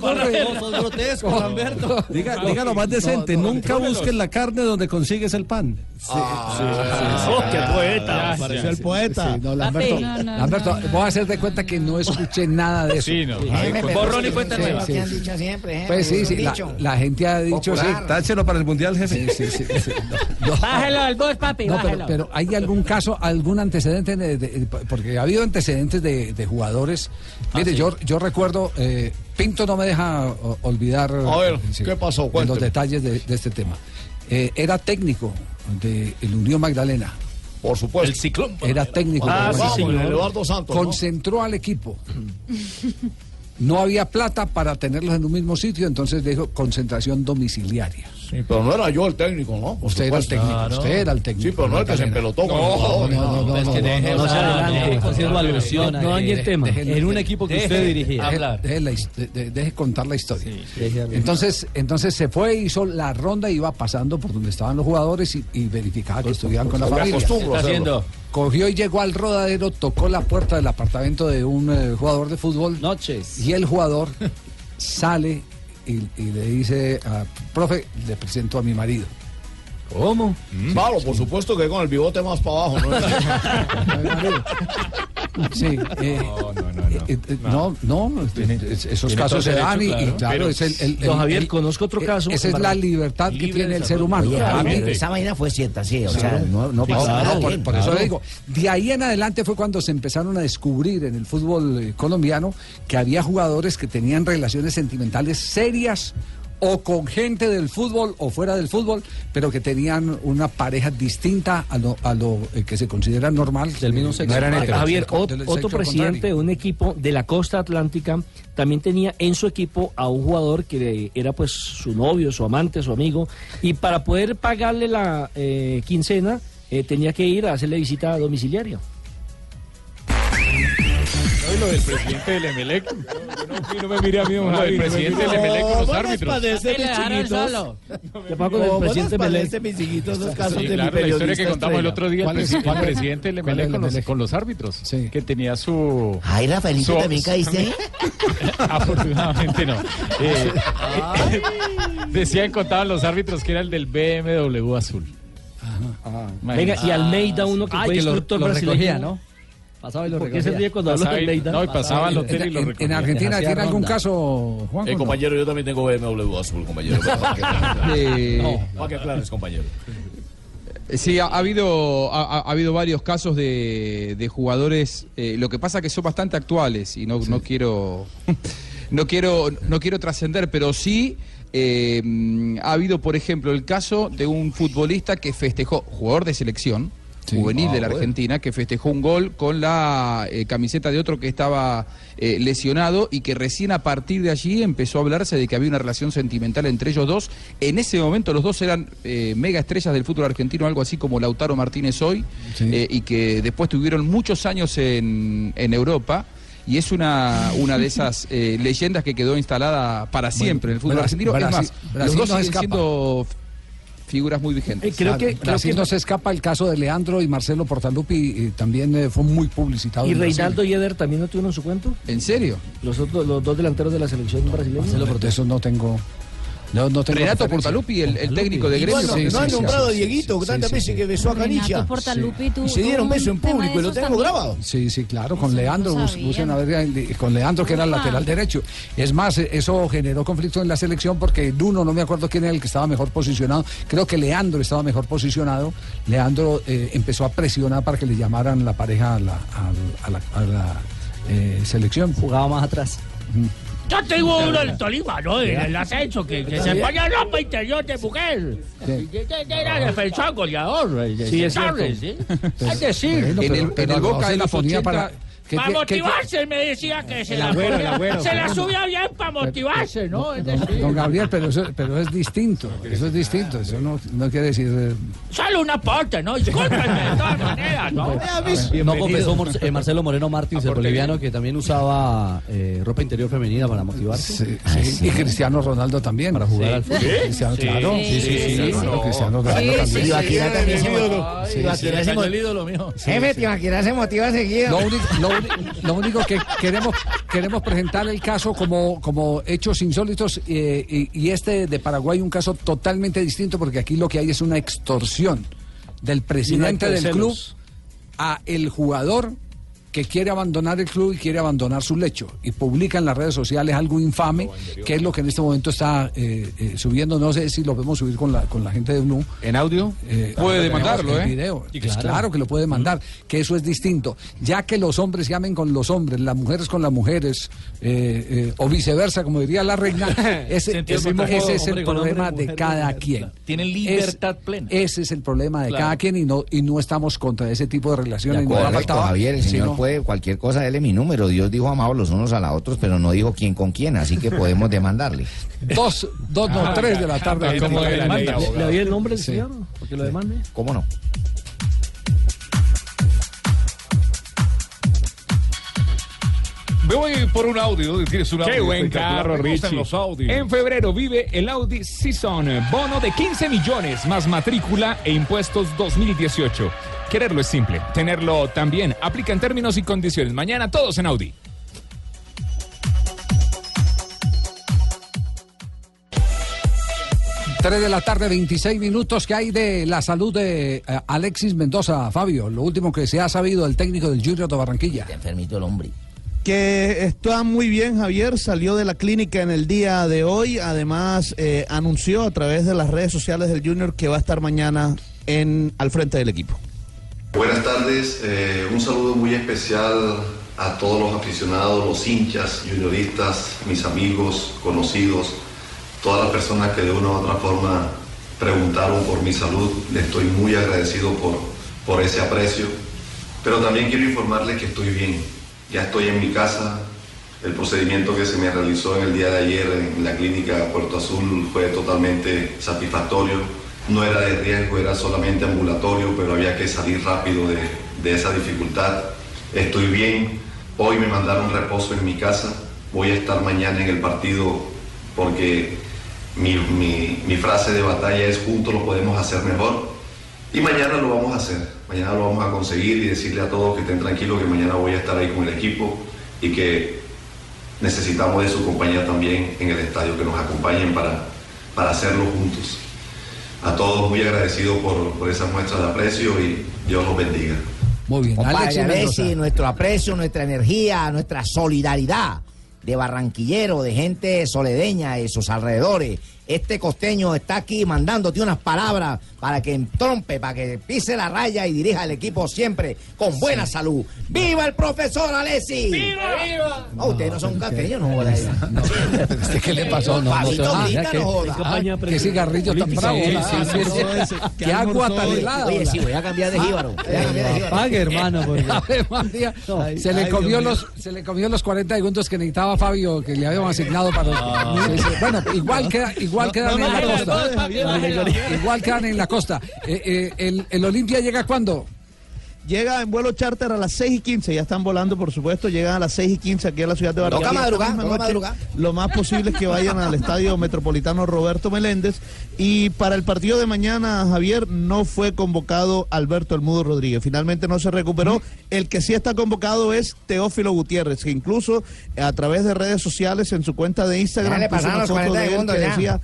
Lamberto. Diga, diga lo más decente, nunca busques la carne donde consigues el pan. Oh, qué poeta. Pareció el poeta. Sí, no, Lamberto, Papi. No, no, Lamberto, voy a hacer de cuenta que no escuché nada de eso. Sí, no. Borrón y sí, cuenta sí, nueva. lo que Sí, han sí. dicho siempre, jefe, Pues sí, sí, la, gente ha dicho sí. Táchelo para el mundial, jefe. Sí, sí, sí, sí. No, no. Bájalo al voz, papi, No, pero, ¿hay algún caso, algún antecedente? de- de- porque ha habido antecedentes de, de jugadores. Mire, yo, yo recuerdo, eh, Pinto no me deja olvidar A ver, sí, ¿qué pasó? los detalles de, de este tema. Eh, era técnico de el Unión Magdalena. Por supuesto. El ciclón. Era técnico. Ah, del sí. Eduardo Santos, ¿no? Concentró al equipo. No había plata para tenerlos en un mismo sitio, entonces dijo concentración domiciliaria. Sí, pero no era yo el técnico, ¿no? Por Usted era el técnico, usted era el técnico. Sí, pero no el que se empelotó con los jugadores. No, no, no, Es no, que no, deje no, no se adelante, no, consigo no, dañe el tema. En un equipo que usted dirigía. deje- contar la historia. Entonces, entonces se fue, hizo la ronda, iba pasando por donde estaban los jugadores y, verificaba que estuvieran con la me familia. hacerlo. Cogió y llegó al rodadero, tocó la puerta del apartamento de un eh, jugador de fútbol. Noches. Y el jugador sale y, y le dice, a, profe, le presento a mi marido. ¿Cómo? Claro, por supuesto que con el bigote más para abajo, ¿no? Sí, eh, eh, eh, no, no, es- esos casos se dan y, claro. Pero, es el, el- don el- Javier, el- conozco otro eh, caso. Esa es la libertad que tiene el ser humano. Oye, esa vaina fue cierta, sí. O sea, no, no pasa nada. por, eso le digo, de ahí en adelante fue cuando se empezaron a descubrir en el fútbol eh, colombiano que había jugadores que tenían relaciones sentimentales serias o con gente del fútbol o fuera del fútbol, pero que tenían una pareja distinta a lo, a lo eh, que se considera normal. Del mismo Ah, Javier, ot- otro presidente de un equipo de la costa atlántica también tenía en su equipo a un jugador que era pues su novio, su amante, su amigo, y para poder pagarle la eh, quincena eh, tenía que ir a hacerle visita domiciliaria. No, y lo del presidente del Emelec. Yo no, no me mire a mí, don Lo Javi, del no me presidente del Emelec con los ¿Cómo árbitros. nos padece, mis chiquitos? ¿Qué pasa con el ¿Cómo presidente nos Melec? padece, mis chiquitos, los casos Sí, de mi claro, la historia que periodista contamos el otro día, el, ¿Cuál es- presi- cuál el presidente del Emelec el con los, Emelec? con los árbitros, que tenía su... Ay, Rafaelito, su- ¿también caíste ahí? Afortunadamente no. Eh, decían, contaban los árbitros que era el del BMW azul. Venga, y Almeida, uno que fue instructor brasileño. ¿no? Pasaba y lo ¿Por qué se recogía. ríe cuando hablo de no, y pasaba al hotel y lo En- recogía. En Argentina tiene algún caso, Juan. Eh, compañero, yo también tengo BMW azul, compañero. Para que Eh, no, que aclares, compañero. Sí, ha, ha habido ha, ha- ha habido varios casos de, de jugadores. eh, lo que pasa que son bastante actuales y no, no quiero no quiero no quiero trascender, pero sí eh, ha habido, por ejemplo, el caso de un futbolista que festejó, jugador de selección juvenil Ah, de la bueno. Argentina, que festejó un gol con la eh, camiseta de otro que estaba eh, lesionado y que recién a partir de allí empezó a hablarse de que había una relación sentimental entre ellos dos. En ese momento los dos eran eh, mega estrellas del fútbol argentino, algo así como Lautaro Martínez hoy, eh, y que después tuvieron muchos años en, en Europa. Y es una, una de esas eh, leyendas que quedó instalada para siempre en el fútbol argentino. es Brasil- más, Brasil los dos no siguen escapa. siendo figuras muy vigentes. Claro, Brasil no se escapa el caso de Leandro y Marcelo Portalupi, eh, también eh, fue muy publicitado. ¿Y. Reinaldo y Eder también no tuvieron su cuento? ¿En serio? Los, otros, los dos delanteros de la selección brasileña. De eso no tengo. No, no tengo Renato. Portaluppi, el- el técnico de gremio. sí, No, sí, no han sí, nombrado a sí, Dieguito, sí, tantas sí, veces sí. que besó a Canicha. Tuvo- Y se dieron beso en público, y lo tengo también. grabado. Sí, sí, claro, con Leandro, busquen a ver, con Leandro que era el lateral derecho. Es más, eh, eso generó conflicto en la selección porque el uno, no me acuerdo quién era el que estaba mejor posicionado, creo que Leandro estaba mejor posicionado. Leandro eh, empezó a presionar para que le llamaran la pareja a la, a- a la- a la, eh, selección. Jugaba más atrás. Yo tengo uno del Tolima, ¿no? En el ascenso, que, que se ponía ropa interior de mujer. Era defensor goleador. Sí, es cierto. Es decir, en el- Boca de la ponía 80, para... ¿qué- para qué- qué- motivarse, me decía que se la, agüero, ponía- agüero, se la subía bien para motivarse, ¿no? Es decir, Don Gabriel, pero eso, pero es distinto, eso es distinto, eso no, no quiere decir... eh, solo un aporte, ¿no? Discúlpenme de todas maneras, ¿no? No confesó eh, Marcelo Moreno Martins, el boliviano, que también usaba eh, ropa interior femenina para motivarse. Sí, sí, Y Cristiano Ronaldo también. Para jugar al fútbol. Cristiano, Sí. claro. Sí, sí, sí, sí. claro, Cristiano Ronaldo Sí, también. sí, Tibaquira también El ídolo. Sí, sí, mo- el ídolo mío. Jefe, Tibaquira se motiva seguido. Lo único, lo único que queremos, queremos presentar el caso como, como hechos insólitos eh, y, y este de Paraguay un caso totalmente distinto porque aquí lo que hay es una extorsión del presidente del club a el jugador que quiere abandonar el club y quiere abandonar su lecho y publica en las redes sociales algo infame que es lo que en este momento está eh, eh, subiendo no sé si lo podemos subir con la con la gente de Blue ¿En audio? eh, Puede demandarlo, el ¿eh? video. Y Pues claro. claro. que lo puede mandar, que eso es distinto. Ya que los hombres se amen con los hombres, las mujeres con las mujeres, eh, eh, o viceversa, como diría la reina, ese, ese- es el hombre, problema de cada quien. Es- libertad plena. Ese es el problema de Claro. cada quien y no, y no estamos contra ese tipo de De relaciones. acuerdo, no Javier, el señor sino- puede cualquier cosa, dele mi número. Dios dijo amados los unos a los otros, pero no dijo quién con quién, así que podemos demandarle. Dos, dos, no, Ah, tres de la tarde. ¿Le, le doy el nombre del Sí. señor? Porque lo demande. ¿Cómo no? Me voy por un audio. ¿Tienes un audio Qué buen carro, Richie. los. En febrero vive el Audi Season, bono de 15 millones más matrícula e impuestos 2018. Quererlo es simple, tenerlo también. Aplica en términos y condiciones. Mañana todos en Audi. Tres de la tarde, 26 minutos que hay de la salud de eh, Alexis Mendoza, Fabio. Lo último que se ha sabido del técnico del Junior de Barranquilla. enfermito el hombre. Que está muy bien, Javier. Salió de la clínica en el día de hoy. Además, eh, anunció a través de las redes sociales del Junior que va a estar mañana en, al frente del equipo. Buenas tardes, eh, un saludo muy especial a todos los aficionados, los hinchas, junioristas, mis amigos, conocidos, todas las personas que de una u otra forma preguntaron por mi salud, le estoy muy agradecido por, por ese aprecio. Pero también quiero informarles que estoy bien. Ya estoy en mi casa. El procedimiento que se me realizó en el día de ayer en la clínica Puerto Azul fue totalmente satisfactorio. No era de riesgo, era solamente ambulatorio, pero había que salir rápido de, de esa dificultad. Estoy bien. Hoy me mandaron reposo en mi casa. Voy a estar mañana en el partido porque mi, mi- frase de batalla es juntos lo podemos hacer mejor. Y mañana lo vamos a hacer. Mañana lo vamos a conseguir y decirle a todos que estén tranquilos que mañana voy a estar ahí con el equipo y que necesitamos de su compañía también en el estadio, que nos acompañen para, para hacerlo juntos. A todos muy agradecido por, por esa muestra de aprecio y Dios los bendiga. Muy bien, Compadre Alexis nuestro aprecio, nuestra energía, nuestra solidaridad de barranquillero, de gente soledeña y sus alrededores. Este costeño está aquí mandándote unas palabras para que entrompe, para que pise la raya y dirija el equipo siempre con buena salud. ¡Viva el profesor Alexis! ¡Viva! No, ustedes no son cafeños, no joda. ¿Qué le pasó? No, no, Fabito no, grita, no joda. Ah, qué cigarrillo tan bravo. Ah, ah. Qué agua tan helada. Oye, sí, voy a cambiar de jíbaro. De jíbaro. Pague, hermano. se, le comió los, se le comió los 40 segundos que necesitaba Fabio, que le habíamos asignado para los... Bueno, igual, queda, igual No, quedan no, en la no, costa. no, no. Igual quedan en la costa. Eh, eh, el, ¿El Olimpia llega cuándo? Llega en vuelo charter a las 6 y 15, ya están volando, por supuesto, llegan a las 6 y 15 aquí a la ciudad de Barranquilla. Madrugar, misma toca noche, madrugar. Lo más posible es que vayan al estadio metropolitano Roberto Meléndez. Y para el partido de mañana, Javier, no fue convocado Alberto El Mudo Rodríguez. Finalmente no se recuperó. El que sí está convocado es Teófilo Gutiérrez, que incluso a través de redes sociales en su cuenta de Instagram Ya le puso una foto 40 de él segundos que decía,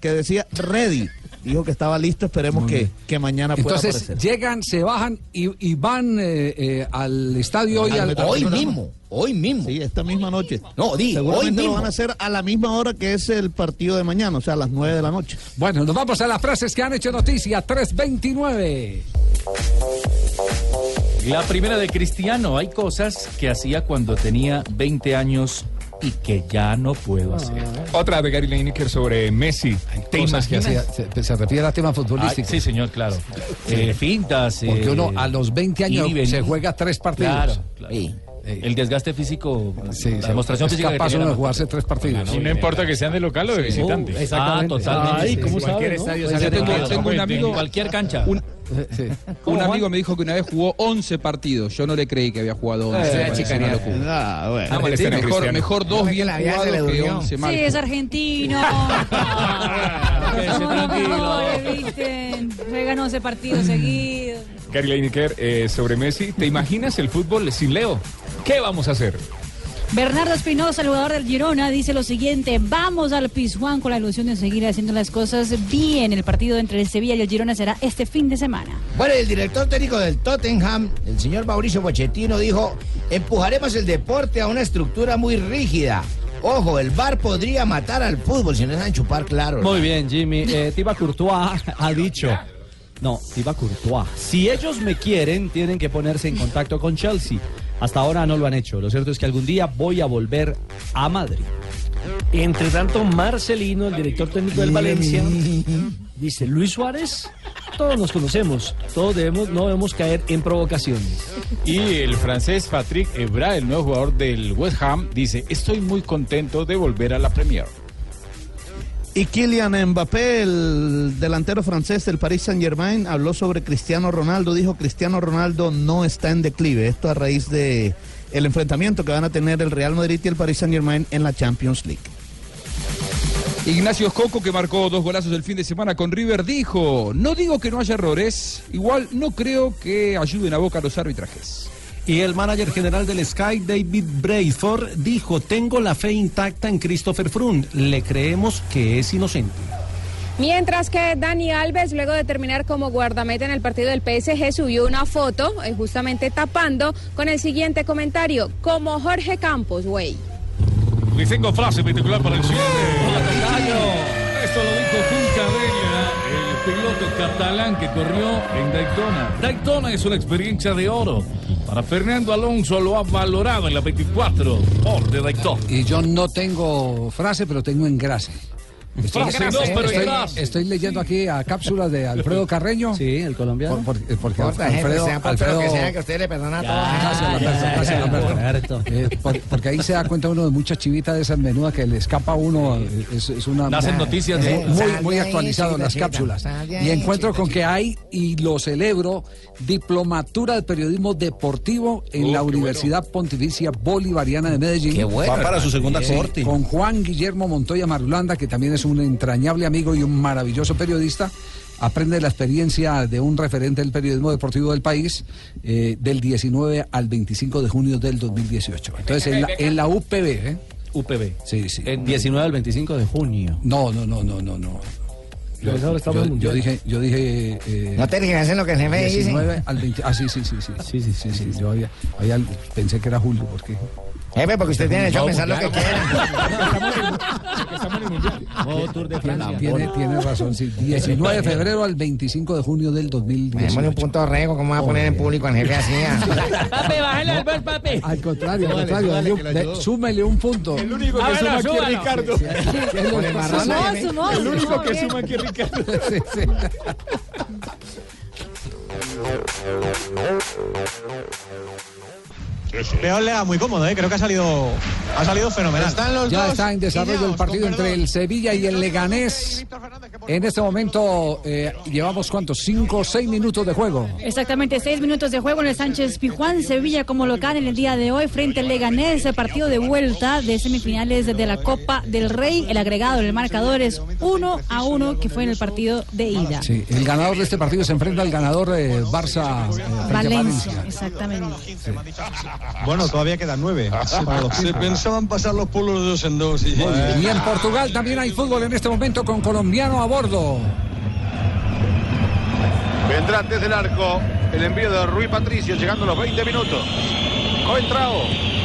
que decía ready. Dijo que estaba listo, esperemos que, que mañana pueda Entonces aparecer. llegan, se bajan y, y van eh, eh, al estadio hoy. Al al- Metropolitano. hoy mismo. Sí, esta misma noche. No, di, Seguramente hoy lo mismo. van a hacer a la misma hora que es el partido de mañana, o sea, a las 9 de la noche. Bueno, nos vamos a las frases que han hecho noticia. 329. La primera de Cristiano. Hay cosas que hacía cuando tenía 20 años y que ya no puedo hacer. Otra de Gary Lineker sobre Messi. ¿Te Cosas que hacía- se, se refiere a temas futbolísticos. Ah, sí, señor, claro. Eh, fintas. Porque eh, uno a los 20 años y se juega tres partidos. Claro, claro. El desgaste físico, la demostración es física que capaz uno de jugarse tres partidos. Y no importa que sean de local o de Sí. visitante. Oh, exactamente. Ah, totalmente. Ay, ¿cómo sabe, Cualquier no? estadio Pues sale yo tengo- tengo un En amigo- cualquier cancha. Un, ¿Cómo, un Juan? amigo me dijo que una vez jugó 11 partidos. Yo no le creí que había jugado 11. Eh, una locura. Ah, bueno. Ah, mejor, Cristiano. mejor dos bien jugados que 11 mal. Sí, es argentino. Tranquilo. Ay, ¿viste? Juegan 11 partidos seguidos. Gary Lineker eh, sobre Messi. ¿Te imaginas el fútbol sin Leo? ¿Qué vamos a hacer? Bernardo Espinosa, el jugador del Girona, dice lo siguiente: Vamos al Pizjuán con la ilusión de seguir haciendo las cosas bien. El partido entre el Sevilla y el Girona será este fin de semana. Bueno, el director técnico del Tottenham, el señor Mauricio Pochettino, dijo, empujaremos el deporte a una estructura muy rígida. Ojo, el VAR podría matar al fútbol si no dejan chupar claro. Muy bien, Jimmy. Eh, Thibaut Courtois ha dicho. No, Thibaut Courtois. Si ellos me quieren, tienen que ponerse en contacto con Chelsea. Hasta ahora no lo han hecho. Lo cierto es que algún día voy a volver a Madrid. Entre tanto, Marcelino, el director técnico del Valencia, dice, Luis Suárez, todos nos conocemos, todos debemos, no debemos caer en provocaciones. Y el francés Patrick Evra, el nuevo jugador del West Ham, dice, estoy muy contento de volver a la Premier. Y Kylian Mbappé, el delantero francés del Paris Saint Germain, habló sobre Cristiano Ronaldo. Dijo Cristiano Ronaldo no está en declive. Esto a raíz de el enfrentamiento que van a tener el Real Madrid y el Paris Saint Germain en la Champions League. Ignacio Escoco, que marcó dos golazos el fin de semana con River, dijo, no digo que no haya errores, igual no creo que ayuden a Boca los arbitrajes. Y el manager general del Sky, David Brayford, dijo, tengo la fe intacta en Christopher Froome, le creemos que es inocente. Mientras que Dani Alves, luego de terminar como guardameta en el partido del PSG, subió una foto, eh, justamente tapando, con el siguiente comentario, como Jorge Campos, güey. Y tengo frase particular para el. Esto lo dijo piloto catalán que corrió en Daytona. Daytona es una experiencia de oro. Para Fernando Alonso lo ha valorado en la 24 por de Daytona. Y yo no tengo frase, pero tengo engrase. Estoy, Frase no, pero estoy- leyendo aquí a cápsulas de Alfredo Carreño. Sí, el colombiano. Por- por- porque jefe, Alfredo, sea por Alfredo- que sea que usted le perdona por- porque ahí se da cuenta uno de muchas chivitas de esas menudas que le escapa a uno. Es, es una Nacen una- noticias eh, de- muy, muy actualizado en las cápsulas. Y encuentro con que hay, y lo celebro, diplomatura de periodismo deportivo en Oh, la Universidad Pontificia Bolivariana de Medellín. Qué bueno, Va para su segunda Sí, corte. Con Juan Guillermo Montoya Marulanda, que también es un entrañable amigo y un maravilloso periodista. Aprende la experiencia de un referente del periodismo deportivo del país eh, del 19 al 25 de junio del 2018. Entonces, en la, en la UPB, ¿eh? UPB. Sí, sí. El 19 al 25 de junio. No, no, no, no, no, no. Yo, yo- en yo dije, yo dije. eh, No tergiversen en lo que el jefe dice. 19 al 20. Ah, sí, sí, sí, sí. Sí, sí, sí. sí. Yo había, había- pensé que era julio, porque. Jefe, porque usted tiene derecho a pensar lo que quiera. Nuevo Tour de Francia. Tiene, tiene razón, sí. 19 de febrero al 25 de junio del 2018. Démosle un punto rego, ¿cómo va a poner en público al jefe así? ah? Papi, bájale al bol, papi. Al contrario, al contrario. dale súmele un punto. El único que suma aquí es. Ricardo. El único que suma aquí es Ricardo. Sí, sí. Veo Lea muy cómodo, ¿eh? creo que ha salido, ha salido fenomenal. Ya está en desarrollo el partido entre el Sevilla y el Leganés. En este momento eh, llevamos cuántos, cinco o seis minutos de juego. Exactamente, seis minutos de juego en el Sánchez Pijuán, Sevilla como local en el día de hoy frente al Leganés, el partido de vuelta de semifinales de la Copa del Rey. El agregado en el marcador es 1 a 1 que fue en el partido de ida. Sí, el ganador de este partido se enfrenta al ganador eh, Barça eh, Valencia, exactamente. Bueno, todavía quedan nueve. Se pensaban pasar los pueblos de dos en dos. Y... Y en Portugal también hay fútbol en este momento con colombiano a bordo. Vendrá desde el arco el envío de Rui Patricio llegando a los 20 minutos. Coentrao.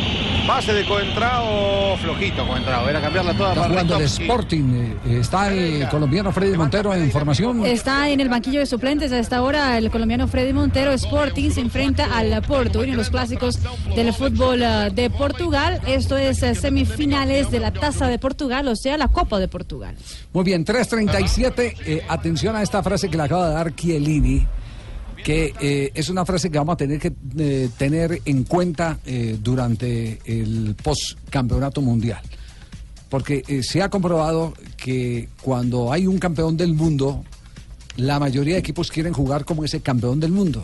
Base de Coentrao. Flojito Coentrao. Era cambiarla toda Está para jugando el. Sporting. eh, Está el colombiano Freddy Montero en formación. Está en el banquillo de suplentes a esta hora el colombiano Freddy Montero Sporting se enfrenta al Porto, uno de los clásicos del fútbol eh, de Portugal. Esto es eh, semifinales de la Taza de Portugal, o sea, la Copa de Portugal. Muy bien, 3.37. eh, atención a esta frase que le acaba de dar Chiellini, que eh, es una frase que vamos a tener que eh, tener en cuenta eh, durante el post-campeonato mundial. Porque eh, se ha comprobado que cuando hay un campeón del mundo, la mayoría de equipos quieren jugar como ese campeón del mundo.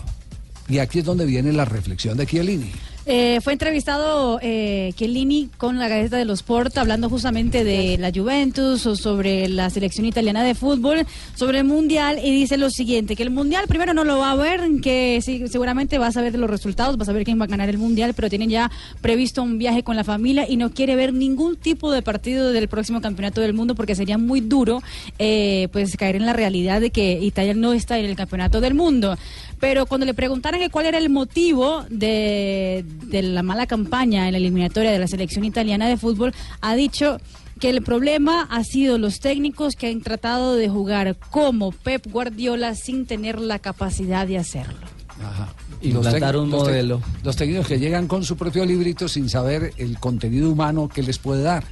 Y aquí es donde viene la reflexión de Chiellini. Eh, fue entrevistado eh, Chiellini con la Gaceta de los Sport hablando justamente de la Juventus o sobre la selección italiana de fútbol, sobre el Mundial y dice lo siguiente, que el Mundial primero no lo va a ver, que sí, seguramente va a saber de los resultados, va a saber quién va a ganar el Mundial, pero tienen ya previsto un viaje con la familia y no quiere ver ningún tipo de partido del próximo Campeonato del Mundo porque sería muy duro eh, pues caer en la realidad de que Italia no está en el Campeonato del Mundo. Pero cuando le preguntaron que cuál era el motivo de, de la mala campaña en la eliminatoria de la selección italiana de fútbol, ha dicho que el problema ha sido los técnicos que han tratado de jugar como Pep Guardiola sin tener la capacidad de hacerlo. Implantar tec- un los tec- modelo. Los técnicos que llegan con su propio librito sin saber el contenido humano que les puede dar.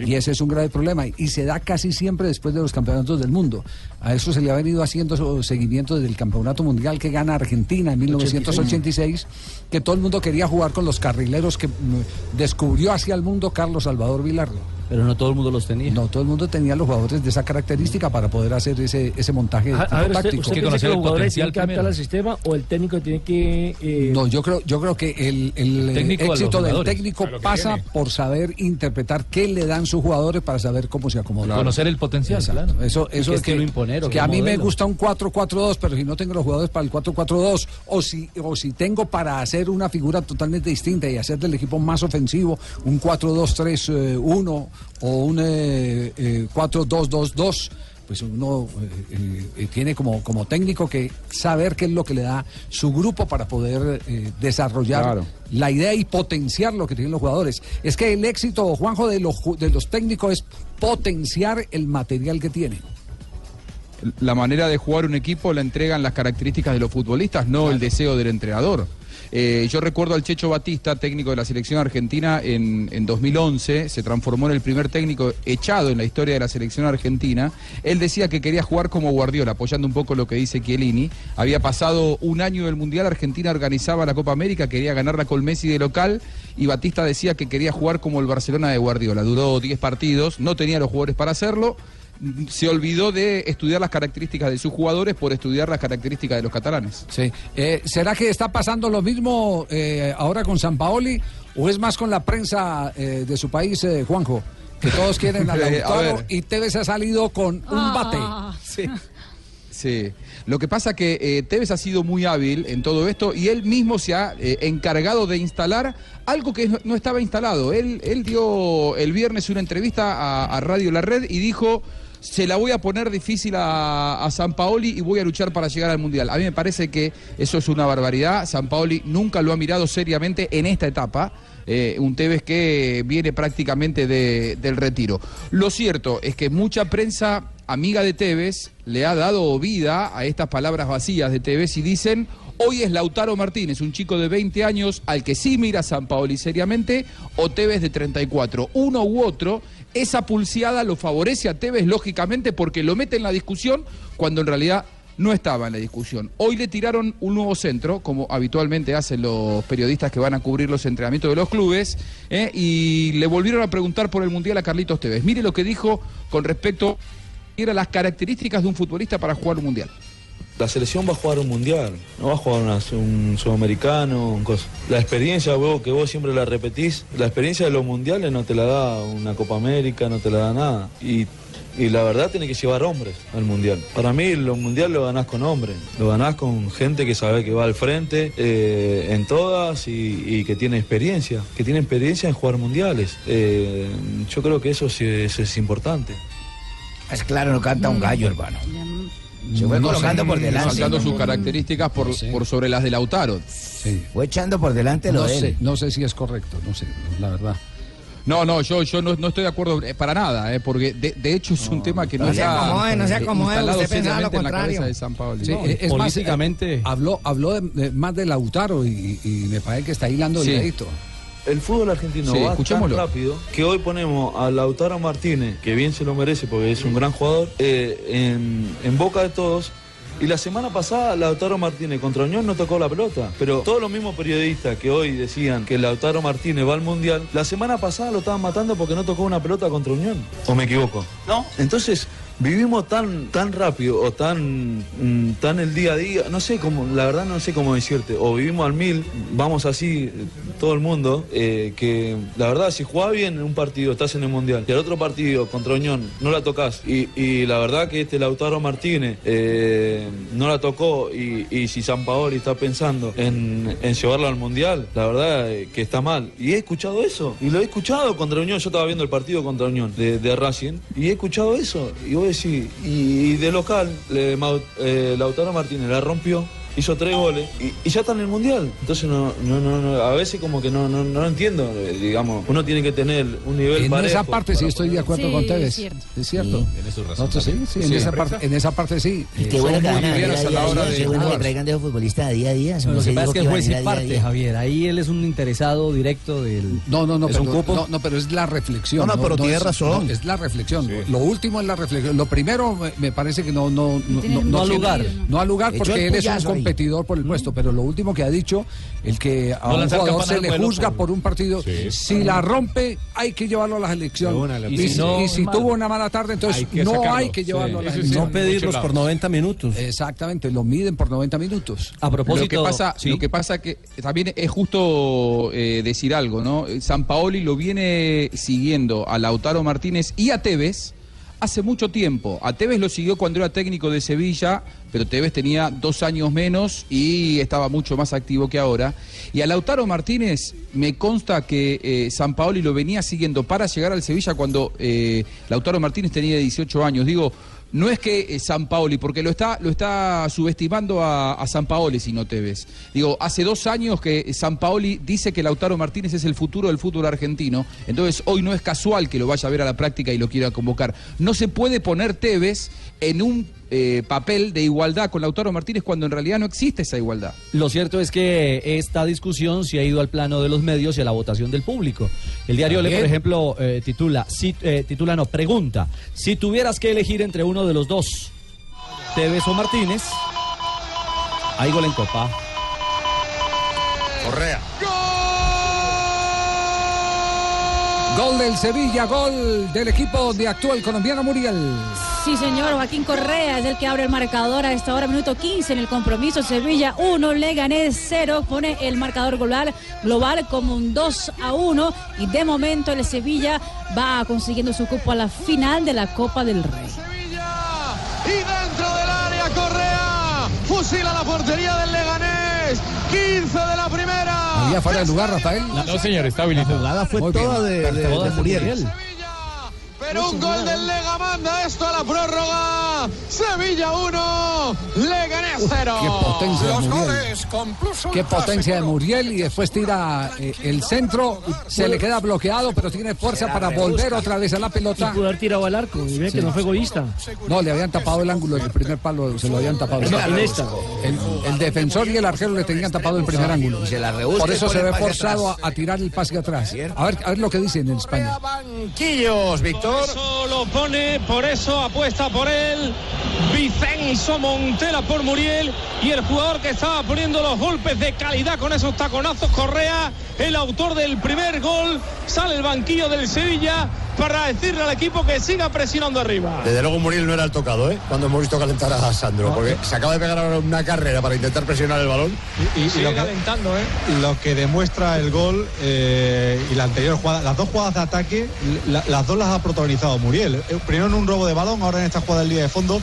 Y ese es un grave problema. Y se da casi siempre después de los campeonatos del mundo. A eso se le ha venido haciendo seguimiento desde el campeonato mundial que gana Argentina en 1986, que todo el mundo quería jugar con los carrileros que mm, descubrió hacia el mundo Carlos Salvador Vilardo. Pero no todo el mundo los tenía. No todo el mundo tenía los jugadores de esa característica para poder hacer ese, ese montaje A, a ver, usted, táctico. usted piensa que jugadores tienen que al sistema o el técnico tiene que... eh, No, yo creo, yo creo que el, el, Técnico eh, éxito del técnico que pasa tiene. por saber interpretar qué le dan sus jugadores para saber cómo se acomodan. Conocer el potencial, claro. Eso, ¿Y eso es que, estilo imponer que a mí me modelo? gusta un 4-4-2, pero si no tengo los jugadores para el 4-4-2, o si, o si tengo para hacer una figura totalmente distinta y hacer del equipo más ofensivo un 4-2-3-1 o un eh, eh, 4-2-2-2 pues uno eh, eh, tiene como, como técnico que saber qué es lo que le da su grupo para poder eh, desarrollar Claro. la idea y potenciar lo que tienen los jugadores. Es que el éxito, Juanjo, de los, de los técnicos es potenciar el material que tienen. La manera de jugar un equipo la entregan las características de los futbolistas, no el deseo del entrenador. Eh, yo recuerdo al Checho Batista, técnico de la selección argentina en, en 2011, se transformó en el primer técnico echado en la historia de la selección argentina. Él decía que quería jugar como Guardiola, apoyando un poco lo que dice Chiellini. Había pasado un año del Mundial, Argentina organizaba la Copa América, quería ganarla con Messi de local y Batista decía que quería jugar como el Barcelona de Guardiola. Duró 10 partidos, no tenía los jugadores para hacerlo se olvidó de estudiar las características de sus jugadores por estudiar las características de los catalanes. Sí. Eh, ¿Será que está pasando lo mismo eh, ahora con San Paoli o es más con la prensa eh, de su país, eh, Juanjo? Que todos quieren a a Lautaro ver. y Tevez ha salido con un bate. Sí. Sí. Lo que pasa que eh, Tevez ha sido muy hábil en todo esto y él mismo se ha eh, encargado de instalar algo que no, no estaba instalado. Él, él dio el viernes una entrevista a, a Radio La Red y dijo se la voy a poner difícil a, a San Paoli y voy a luchar para llegar al Mundial. A mí me parece que eso es una barbaridad. San Paoli nunca lo ha mirado seriamente en esta etapa. Eh, un Tevez que viene prácticamente de- del retiro. Lo cierto es que mucha prensa amiga de Tevez le ha dado vida a estas palabras vacías de Tevez y dicen, hoy es Lautaro Martínez, un chico de 20 años al que sí mira San Paoli seriamente, o Tevez de 34. Uno u otro, esa pulseada lo favorece a Tevez lógicamente porque lo mete en la discusión cuando en realidad no estaba en la discusión. Hoy le tiraron un nuevo centro, como habitualmente hacen los periodistas que van a cubrir los entrenamientos de los clubes, ¿eh? y le volvieron a preguntar por el Mundial a Carlitos Tevez. Mire lo que dijo con respecto a las características de un futbolista para jugar un Mundial. La selección va a jugar un mundial, no va a jugar una- un sudamericano, un cosa. La experiencia, vos, que vos siempre la repetís, la experiencia de los mundiales no te la da una Copa América, no te la da nada. Y, y la verdad tiene que llevar hombres al mundial. Para mí los mundiales lo ganás con hombres, lo ganás con gente que sabe que va al frente eh, en todas y, y que tiene experiencia, que tiene experiencia en jugar mundiales. Eh, yo creo que eso sí es- es importante. Es claro, no canta un gallo, hermano. Se fue No colocando sé, por delante. Saltando sus características por, por sobre las de Lautaro. Fue echando por delante lo No de él. sé, no sé si es correcto, no sé, la verdad. No, no, yo, yo no, no estoy de acuerdo eh, para nada, eh, porque de, de hecho es un tema que no, no se acomode, no se acomode, instalado usted pensaba lo seriamente en la contrario. cabeza de San Paolo. Sí, eh, es más, eh, habló, habló de- de- más de Lautaro y, y me parece que está hilando Sí. el dedito. El fútbol argentino Sí, va tan rápido que hoy ponemos a Lautaro Martínez, que bien se lo merece porque es un gran jugador, eh, en, en boca de todos. Y la semana pasada Lautaro Martínez contra Unión no tocó la pelota. Pero todos los mismos periodistas que hoy decían que Lautaro Martínez va al Mundial, la semana pasada lo estaban matando porque no tocó una pelota contra Unión. ¿O me equivoco? No. Entonces, vivimos tan, tan rápido o tan, mm, tan el día a día, no sé cómo, la verdad no sé cómo decirte, o vivimos al mil, vamos así todo el mundo, eh, que la verdad si jugás bien en un partido, estás en el Mundial, y el otro partido contra Unión no la tocas, y, y la verdad que este Lautaro Martínez eh, no la tocó, y, y si San Paoli está pensando en, llevarlo al Mundial, la verdad eh, que está mal. Y he escuchado eso, y lo he escuchado contra Unión, yo estaba viendo el partido contra Unión de, de Racing, y he escuchado eso, y voy decir, y, de local, le- eh, Lautaro Martínez la rompió, hizo tres goles, y, y ya está en el Mundial. Entonces no, no, no, no, a veces como que no, no, no lo entiendo, digamos, uno tiene que tener un nivel En parejo esa parte sí estoy de acuerdo Sí, con Tevez. es cierto. Es cierto. Sí, tiene su razón Nosotros sí, también. sí, en, Sí. esa parte, en esa parte sí. Y qué Eh, bueno que van a venir a a día, de qué bueno que jugar. traigan de futbolista de día a día. Lo que pasa es que el juez a parte, a a. Javier. Ahí él es un interesado directo del. No, no, no, es un pero, cupo. no, no, pero es la reflexión. No, no, pero tiene es- razón. no, es la reflexión. Lo último es la reflexión. Lo primero me, me parece que no, no, no, no, lugar. No al lugar porque él es un. Competidor por el puesto. Pero lo último que ha dicho, el que a No un jugador se le juzga por- por un partido, si la rompe, hay que llevarlo a la selección. Una, la y, si, No, y si mal. tuvo una mala tarde, entonces Hay no sacarlo. hay que llevarlo Sí, a la sí, selección. No pedirlos por 90 minutos. Exactamente, lo miden por 90 minutos. A Lo que pasa, lo que pasa que también es justo eh, decir algo, ¿no? San Paoli lo viene siguiendo a Lautaro Martínez y a Tevez hace mucho tiempo. A Tevez lo siguió cuando era técnico de Sevilla, pero Tevez tenía dos años menos y estaba mucho más activo que ahora. Y a Lautaro Martínez me consta que eh, San Paoli lo venía siguiendo para llegar al Sevilla cuando eh, Lautaro Martínez tenía 18 años. Digo, no es que eh, San Paoli, porque lo está, lo está subestimando a, San Paoli, si no te ves. Digo, hace dos años que San Paoli dice que Lautaro Martínez es el futuro del fútbol argentino, entonces hoy no es casual que lo vaya a ver a la práctica y lo quiera convocar. No se puede poner Tevez en un eh, papel de igualdad con Lautaro Martínez cuando en realidad no existe esa igualdad. Lo cierto es que esta discusión se ha ido al plano de los medios y a la votación del público. El diario Le, por ejemplo, eh, titula, si, eh, titula no, pregunta, si tuvieras que elegir entre uno de los dos, Tevez o Martínez, hay gol en Copa. Correa. Gol del Sevilla, gol del equipo donde actúa el colombiano Muriel. Sí, señor, Joaquín Correa es el que abre el marcador a esta hora, minuto 15 en el compromiso. Sevilla 1, Leganés 0, pone el marcador global, global como un 2 a 1 y de momento el Sevilla va consiguiendo su cupo a la final de la Copa del Rey. Y dentro del área Correa fusila la portería del Leganés. 15 de la primera. Había fuera de lugar, Rafael. No, señor, está habilitado. La jugada fue Muy bien. toda de, de- Toda de de Muriel. Muriel. Pero un gol del Lega manda esto a la prórroga. Sevilla 1, Leganés 0. Qué potencia de Muriel. goles con Plus Qué potencia de. Muriel y después tira eh, el centro, se le queda bloqueado, pero tiene fuerza para volver otra vez a la pelota. Pudo haber tirado al arco, y ve que no fue egoísta. No, le habían tapado el ángulo del primer palo, se lo habían tapado. Esta. El, el defensor y el arquero le tenían tapado el primer ángulo. se la rebusca Por eso se ve el forzado a tirar el pase atrás. A ver, a ver lo que dicen en España. Banquillos, Víctor. Por eso lo pone, por eso apuesta por él. Vicenzo Montela por Muriel. Y el jugador que estaba poniendo los golpes de calidad con esos taconazos, Correa, el autor del primer gol, sale el banquillo del Sevilla para decirle al equipo que siga presionando arriba. Desde luego Muriel no era el tocado, ¿eh? Cuando hemos visto calentar a Sandro, porque se acaba de pegar ahora una carrera para intentar presionar el balón. Y, y Sigue lo, que, calentando, ¿eh? lo que demuestra el gol eh, y la anterior jugada, las dos jugadas de ataque, la- las dos las ha protagonizado Muriel. Eh, Primero en un robo de balón, ahora en esta jugada del día de fondo.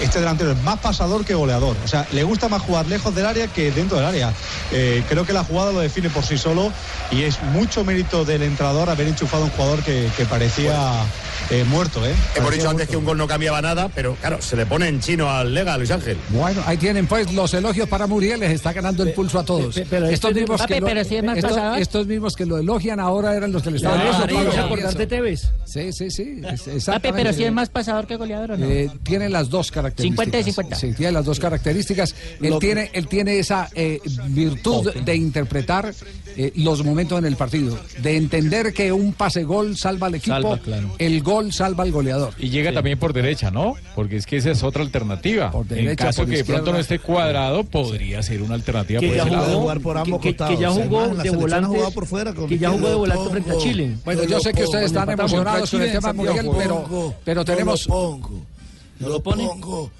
Este delantero es más pasador que goleador. O sea, le gusta más jugar lejos del área que dentro del área. Eh, creo que la jugada lo define por sí solo y es mucho mérito del entrenador haber enchufado un jugador que parecía eh, muerto. ¿eh? Hemos dicho antes muerto. que un gol no cambiaba nada, pero claro, se le pone en chino al Lega, Luis Ángel. Bueno, ahí tienen pues los elogios para Muriel, les está ganando el pulso a todos. pero estos, este- mismos Papi, que lo, pero si es más estos, mismos que lo elogian ahora eran los que le estaban Por eso, dando ¿te vas a palo. acordar de Tevez? Sí, sí, sí. es- Papi, pero si es más pasador que goleador o no. Eh, tiene las dos características. 50 y 50. Sí, tiene las dos características. Él tiene, él tiene esa eh, virtud de interpretar eh, los momentos en el partido, de entender que un pase gol salva al equipo, Salva, claro. el gol salva al goleador. Y llega también por derecha, ¿no? Porque es que esa es otra alternativa. en derecha, caso por que de pronto no esté cuadrado, podría ser una alternativa Que por ya ese lado. jugó, jugar por ambos que, que- que costados. ya jugó de volante, jugado por fuera con que ya jugó de izquierda. volante frente a Chile. Bueno, yo sé que ustedes están emocionados con el tema Santiago. pero, pero tenemos... No lo pongo.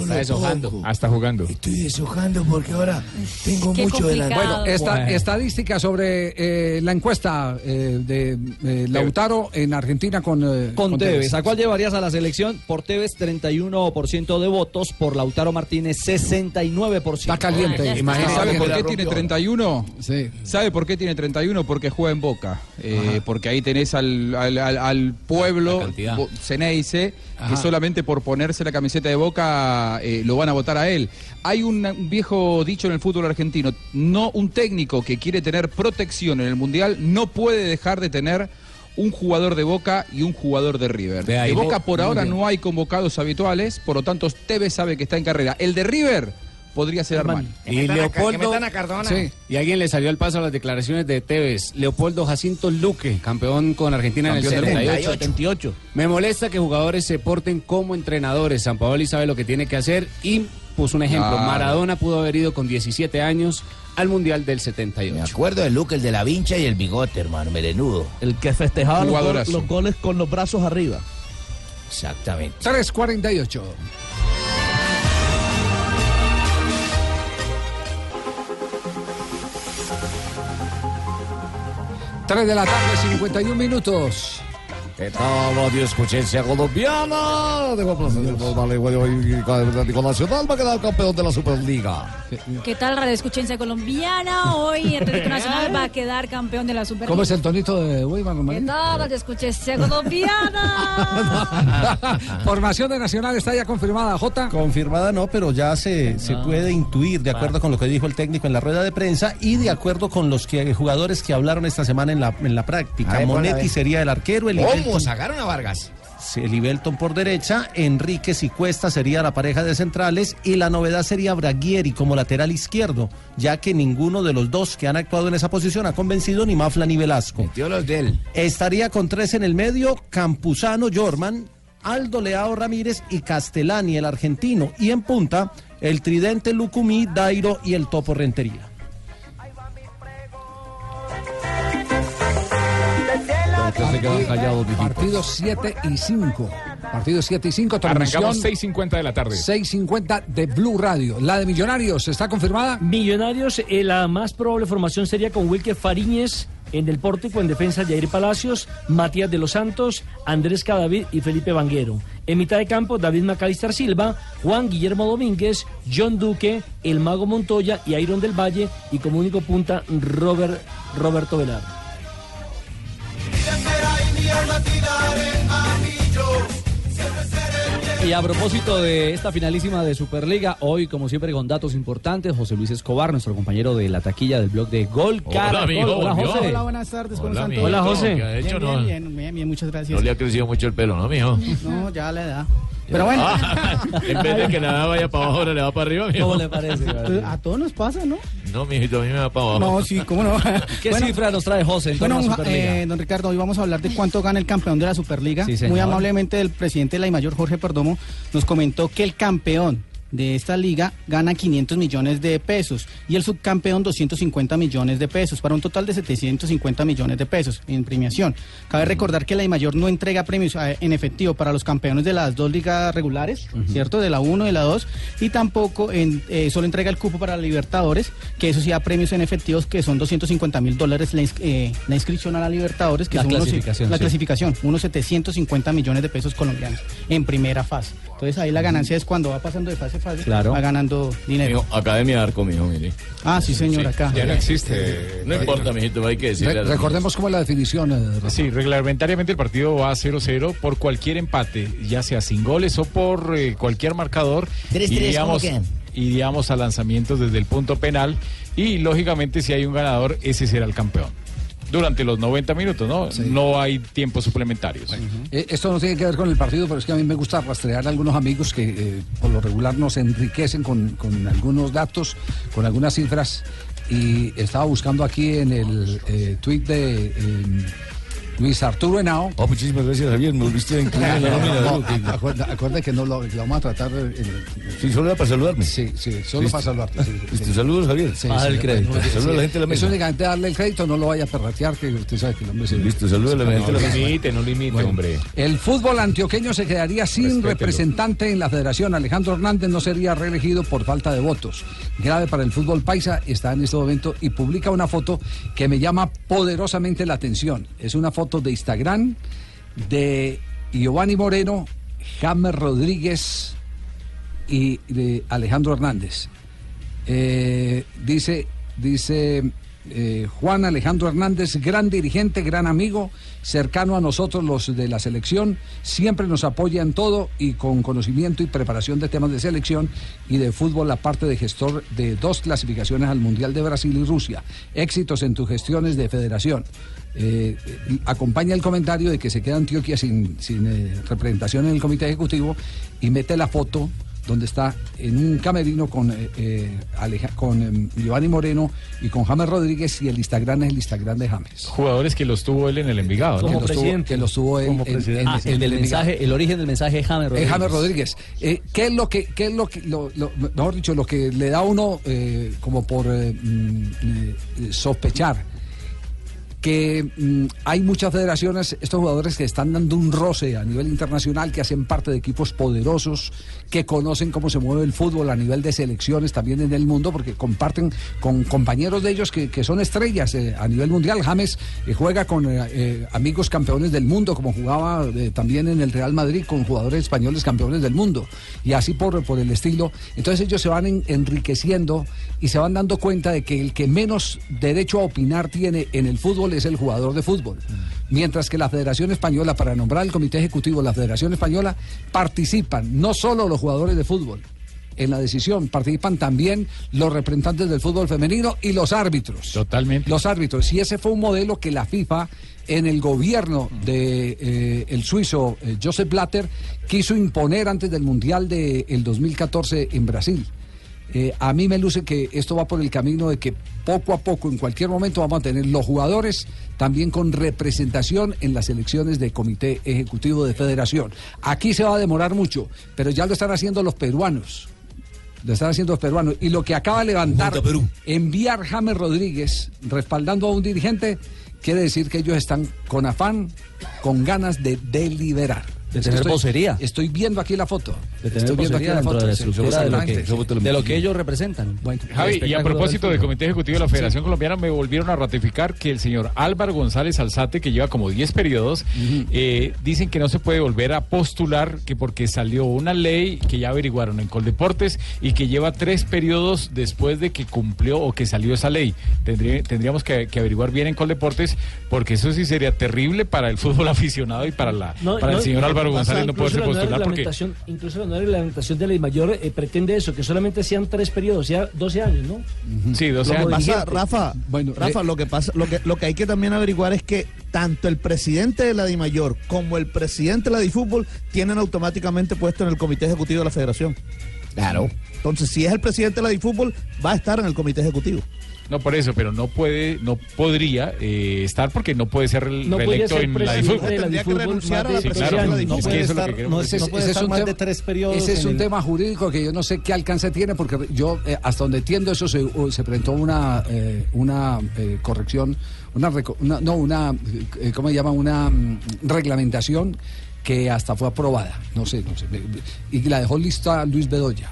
No deshojando. pongo. Ah, jugando. Estoy deshojando porque ahora tengo Qué mucho delante. Bueno, esta estadística sobre eh, la encuesta eh, de eh, Lautaro en Argentina con, eh, Con Tevez, Tevez. ¿a cuál llevarías a la selección? Por Tevez 31% de votos, por Lautaro Martínez 69%. Está caliente. Ah. Imagínate. ¿Sabe por qué tiene rompió. 31? Sí. ¿Sabe por qué tiene 31? Porque juega en Boca. Eh, porque ahí tenés al, al- al- al pueblo Ceneice que solamente por ponerse la camiseta de Boca eh, lo van a votar a él. Hay un, un viejo dicho en el fútbol argentino, no un técnico que quiere tener protección en el Mundial no puede dejar de tener un jugador de Boca y un jugador de River. De Bo- Boca por ahora no hay convocados habituales, por lo tanto Tevez sabe que está en carrera. El de River podría ser Armani. Y Leopoldo. Cardona. Sí, y alguien le salió al paso a las declaraciones de Tevez. Leopoldo Jacinto Luque, campeón con Argentina Campeón en el mundo. 78. 78. Me molesta que jugadores se porten como entrenadores. San Paoli sabe lo que tiene que hacer y puso un ejemplo. Claro. Maradona pudo haber ido con 17 años al Mundial del Me 78. acuerdo del look, el de la vincha y el bigote, hermano, merenudo. El que festejaba los, los goles con los brazos arriba. Exactamente. 3.48. Tres de la tarde, 51 minutos. ¿Qué tal, radio escuchencia colombiana? Tengo el placer de Atlético Nacional va a quedar campeón de la Superliga. ¿Qué tal, Radio Escuchencia Colombiana? Hoy Atlético Nacional va a quedar campeón de la Superliga. ¿Cómo es el tonito de Weimar, ¿Qué tal, Radio Escuchencia Colombiana? Formación de Nacional está ya confirmada, Jota. Confirmada no, pero ya se, se puede intuir de acuerdo con lo que dijo el técnico en la rueda de prensa y de acuerdo con los que, jugadores que hablaron esta semana en la, en la práctica. Monetti ver. sería el arquero, el ¿Cómo? ¿Sacaron a Vargas? Libelton por derecha, Enríquez y Cuesta sería la pareja de centrales y la novedad sería Braguieri como lateral izquierdo, ya que ninguno de los dos que han actuado en esa posición ha convencido ni Mafla ni Velasco. Estaría con tres en el medio, Campuzano, Jorman, Aldo Leao Ramírez y Castellani, el argentino, y en punta, el tridente Lucumí, Dairo y el Topo Rentería. Partidos 7 y 5. Partidos 7 y 5. Arrancamos 6.50 de la tarde. 6.50 de Blue Radio. La de Millonarios, ¿está confirmada? Millonarios, eh, la más probable formación sería con Wilker Fariñez en el pórtico, en defensa Jair Palacios, Matías de los Santos, Andrés Cadavid y Felipe Vanguero. En mitad de campo, David Macalister Silva, Juan Guillermo Domínguez, John Duque, El Mago Montoya y Iron del Valle. Y como único punta, Robert, Roberto Velar. Y a propósito de esta finalísima de Superliga, hoy, como siempre, con datos importantes, José Luis Escobar, nuestro compañero de la taquilla del blog de Gol Caracol. mijo, Hola. José. Hola, buenas tardes, ¿cómo Hola, están mijo. todos? Hola, José. Bien, bien, bien, bien, muchas gracias. No le ha crecido mucho el pelo, ¿no, mijo? No, ya la edad. Pero bueno. en vez de que nada vaya para abajo, ahora le va para arriba, mijo. ¿Cómo le parece? A todos nos pasa, ¿no? No, mijito, a mí me va para abajo. No, sí, cómo no. ¿Qué cifra nos trae José Bueno, eh, don Ricardo, hoy vamos a hablar de cuánto gana el campeón de la Superliga. Sí, señor. Muy amablemente el presidente de la mayor Jorge Perdomo nos comentó que el campeón de esta liga gana 500 millones de pesos y el subcampeón 250 millones de pesos para un total de 750 millones de pesos en premiación. Cabe recordar que la mayor no entrega premios eh, en efectivo para los campeones de las dos ligas regulares, ¿cierto? De la 1 y de la 2 y tampoco en, eh, solo entrega el cupo para Libertadores, que eso sí da premios en efectivos que son 250 mil dólares la, ins- eh, la inscripción a la Libertadores, que La son unos- clasificación, la clasificación, unos 750 millones de pesos colombianos en primera fase. Entonces ahí la ganancia es cuando va pasando de fase a fase, Claro. va ganando dinero. Mijo, Academia de Arco, mijo, mire. Ah, sí, señor, acá. Ya no existe. No importa, mijito, hay que decirle. la- recordemos cómo es la definición. eh. Sí, reglamentariamente el partido va a 0-0 por cualquier empate, ya sea sin goles o por eh, cualquier marcador. Tres, tres, Iríamos- ¿cómo quedan? Iríamos a lanzamientos desde el punto penal y lógicamente si hay un ganador, ese será el campeón. Durante los 90 minutos, ¿no? No hay tiempos suplementarios. Eh, Esto no tiene que ver con el partido, pero es que a mí me gusta rastrear a algunos amigos que eh, por lo regular nos enriquecen con, con algunos datos, con algunas cifras. Y estaba buscando aquí en el eh, tweet de Luis Arturo Henao. Oh, muchísimas gracias, Javier. Me volviste a incluir en la nómina. No, ¿no? Que- acuerda, acuerda que no lo, que lo vamos a tratar. en Sí, solo era para saludarme. Sí, sí, solo Listo. para saludarte. sí, saludos, Javier. Sí, Ah, sí, el crédito. bueno, Saludos a la gente de la Es mesa. únicamente darle el crédito, no lo vaya a perratear, que usted sabe que hombre se... Listo, saludos a la gente de la No mesa. limite, no limite, Bueno, hombre. El fútbol antioqueño se quedaría sin Respételo. representante en la federación. Alejandro Hernández no sería reelegido por falta de votos. Grave para el fútbol paisa está en este momento y publica una foto que me llama poderosamente la atención. Es una foto de Instagram de Giovanni Moreno, James Rodríguez y de Alejandro Hernández. Eh, dice, dice eh, Juan Alejandro Hernández, gran dirigente, gran amigo, cercano a nosotros los de la selección, siempre nos apoya en todo y con conocimiento y preparación de temas de selección y de fútbol, aparte de gestor de dos clasificaciones al Mundial de Brasil y Rusia. Éxitos en tus gestiones de federación. Eh, eh, acompaña el comentario de que se queda Antioquia sin, sin eh, representación en el comité ejecutivo y mete la foto donde está en un camerino con, eh, Aleja- con em, Giovanni Moreno y con James Rodríguez y el Instagram es el Instagram de James. Jugadores que los tuvo él en el Envigado. ¿no? Que los tuvo- que los tuvo en- Como en- presidente. en- Ah, en el mensaje, el origen del mensaje es James Es Rodríguez. James Rodríguez. Eh, ¿Qué es lo que, qué es lo que, lo- lo- mejor dicho, lo que le da a uno eh, como por eh, mm, eh, sospechar? Que mm, hay muchas federaciones, estos jugadores que están dando un roce a nivel internacional, que hacen parte de equipos poderosos, que conocen cómo se mueve el fútbol a nivel de selecciones también en el mundo, porque comparten con compañeros de ellos que, que son estrellas eh, a nivel mundial. James eh, juega con eh, amigos campeones del mundo, como jugaba también en el Real Madrid con jugadores españoles campeones del mundo, y así por, por el estilo. Entonces ellos se van en- enriqueciendo y se van dando cuenta de que el que menos derecho a opinar tiene en el fútbol es el jugador de fútbol. Mientras que la Federación Española, para nombrar el Comité Ejecutivo de la Federación Española, participan no solo los jugadores de fútbol, en la decisión. Participan también los representantes del fútbol femenino y los árbitros. Totalmente. Los árbitros. Y ese fue un modelo que la FIFA en el gobierno de eh, el suizo eh, Joseph Blatter quiso imponer antes del Mundial del 2014 en Brasil. Eh, a mí me luce que esto va por el camino de que poco a poco, en cualquier momento, vamos a tener los jugadores también con representación en las elecciones de comité ejecutivo de federación. Aquí se va a demorar mucho, pero ya lo están haciendo los peruanos. Lo están haciendo los peruanos. Y lo que acaba de levantar, enviar James Rodríguez respaldando a un dirigente, quiere decir que ellos están con afán, con ganas de deliberar. De tener estoy- vocería. Estoy viendo aquí la foto. De tener estoy viendo aquí la foto. de la sí, estructura de lo, que, exactamente. de lo que ellos representan. Javi, y a propósito del. Comité Ejecutivo de la Federación Colombiana, me volvieron a ratificar que el señor Álvaro González Alzate, que lleva como 10 periodos, eh, dicen que no se puede volver a postular, que porque salió una ley que ya averiguaron en Coldeportes y que lleva tres periodos después de que cumplió o que salió esa ley. Tendría- tendríamos que, que averiguar bien en Coldeportes, porque eso sí sería terrible para el fútbol aficionado y para, la, No, para no, el señor que Álvaro González no la nueva postular porque... Incluso la nueva reglamentación de ley mayor eh, pretende eso, que solamente sean tres periodos, sea 12 años, ¿no? Sí, Lo que pasa. Rafa, Rafa, eh, lo que pasa, lo que, lo que hay que también averiguar es que tanto el presidente de la DIMAYOR como el presidente de la DIFútbol tienen automáticamente puesto en el comité ejecutivo de la federación. Claro. Entonces, si es el presidente de la DIFútbol, va a estar en el comité ejecutivo. No, por eso, pero no puede, no podría eh, estar porque no puede ser re- No podría reelecto ser en la difútbol. Tendría que renunciar a la Sí, claro, es No que es lo estar- que queremos no es- no puede estar un más tema- de tres periodos Ese es un el- tema jurídico que yo no sé qué alcance tiene, porque yo eh, hasta donde entiendo eso se, uh, se presentó una, eh, una eh, corrección, una, una- no, una, eh, ¿cómo se llama? Una mm, reglamentación que hasta fue aprobada. No sé, no sé. Y la dejó lista Luis Bedoya.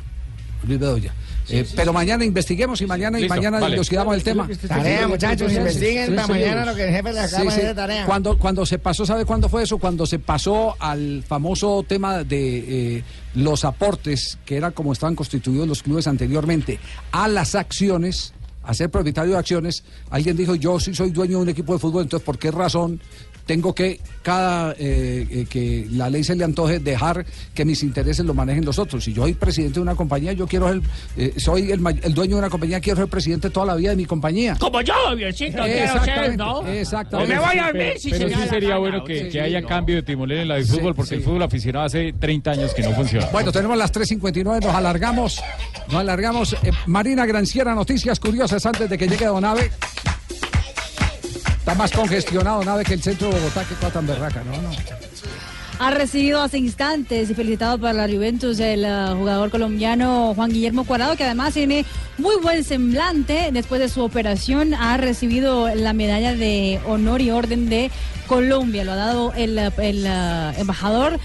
Luis Bedoya. Eh, pero mañana investiguemos y mañana y Listo, mañana vale. dilucidamos el tema. Tarea, muchachos, investiguen para mañana lo que el jefe le Sí, acaba sí. de tarea. Cuando, cuando se pasó, ¿sabe cuándo fue eso? Cuando se pasó al famoso tema de eh, los aportes, que era como estaban constituidos los clubes anteriormente, a las acciones, a ser propietario de acciones, alguien dijo, yo sí soy dueño de un equipo de fútbol, entonces, ¿por qué razón tengo que, cada eh, eh, que la ley se le antoje, dejar que mis intereses lo manejen los otros? Si yo soy presidente de una compañía, yo quiero ser, eh, soy el, el dueño de una compañía, quiero ser presidente toda la vida de mi compañía. Como yo, Javiercito, quiero ser, Exactamente, ¿no? exactamente. O me voy a Pero- ver si pero se sí me da sería la bueno que, haya cambio de timonel en la de fútbol, porque el fútbol aficionado hace 30 años que no funciona. Bueno, tenemos las 3.59, nos alargamos, nos alargamos. Eh, Marina Granciera, noticias curiosas antes de que llegue Donave. Está más congestionado Donave que el centro de Bogotá, que tan berraca, ¿no? no. Ha recibido hace instantes y felicitado para la Juventus el eh, jugador colombiano Juan Guillermo Cuadrado, que además tiene muy buen semblante. Después de su operación ha recibido la medalla de honor y orden de Colombia. Lo ha dado el, el, eh, embajador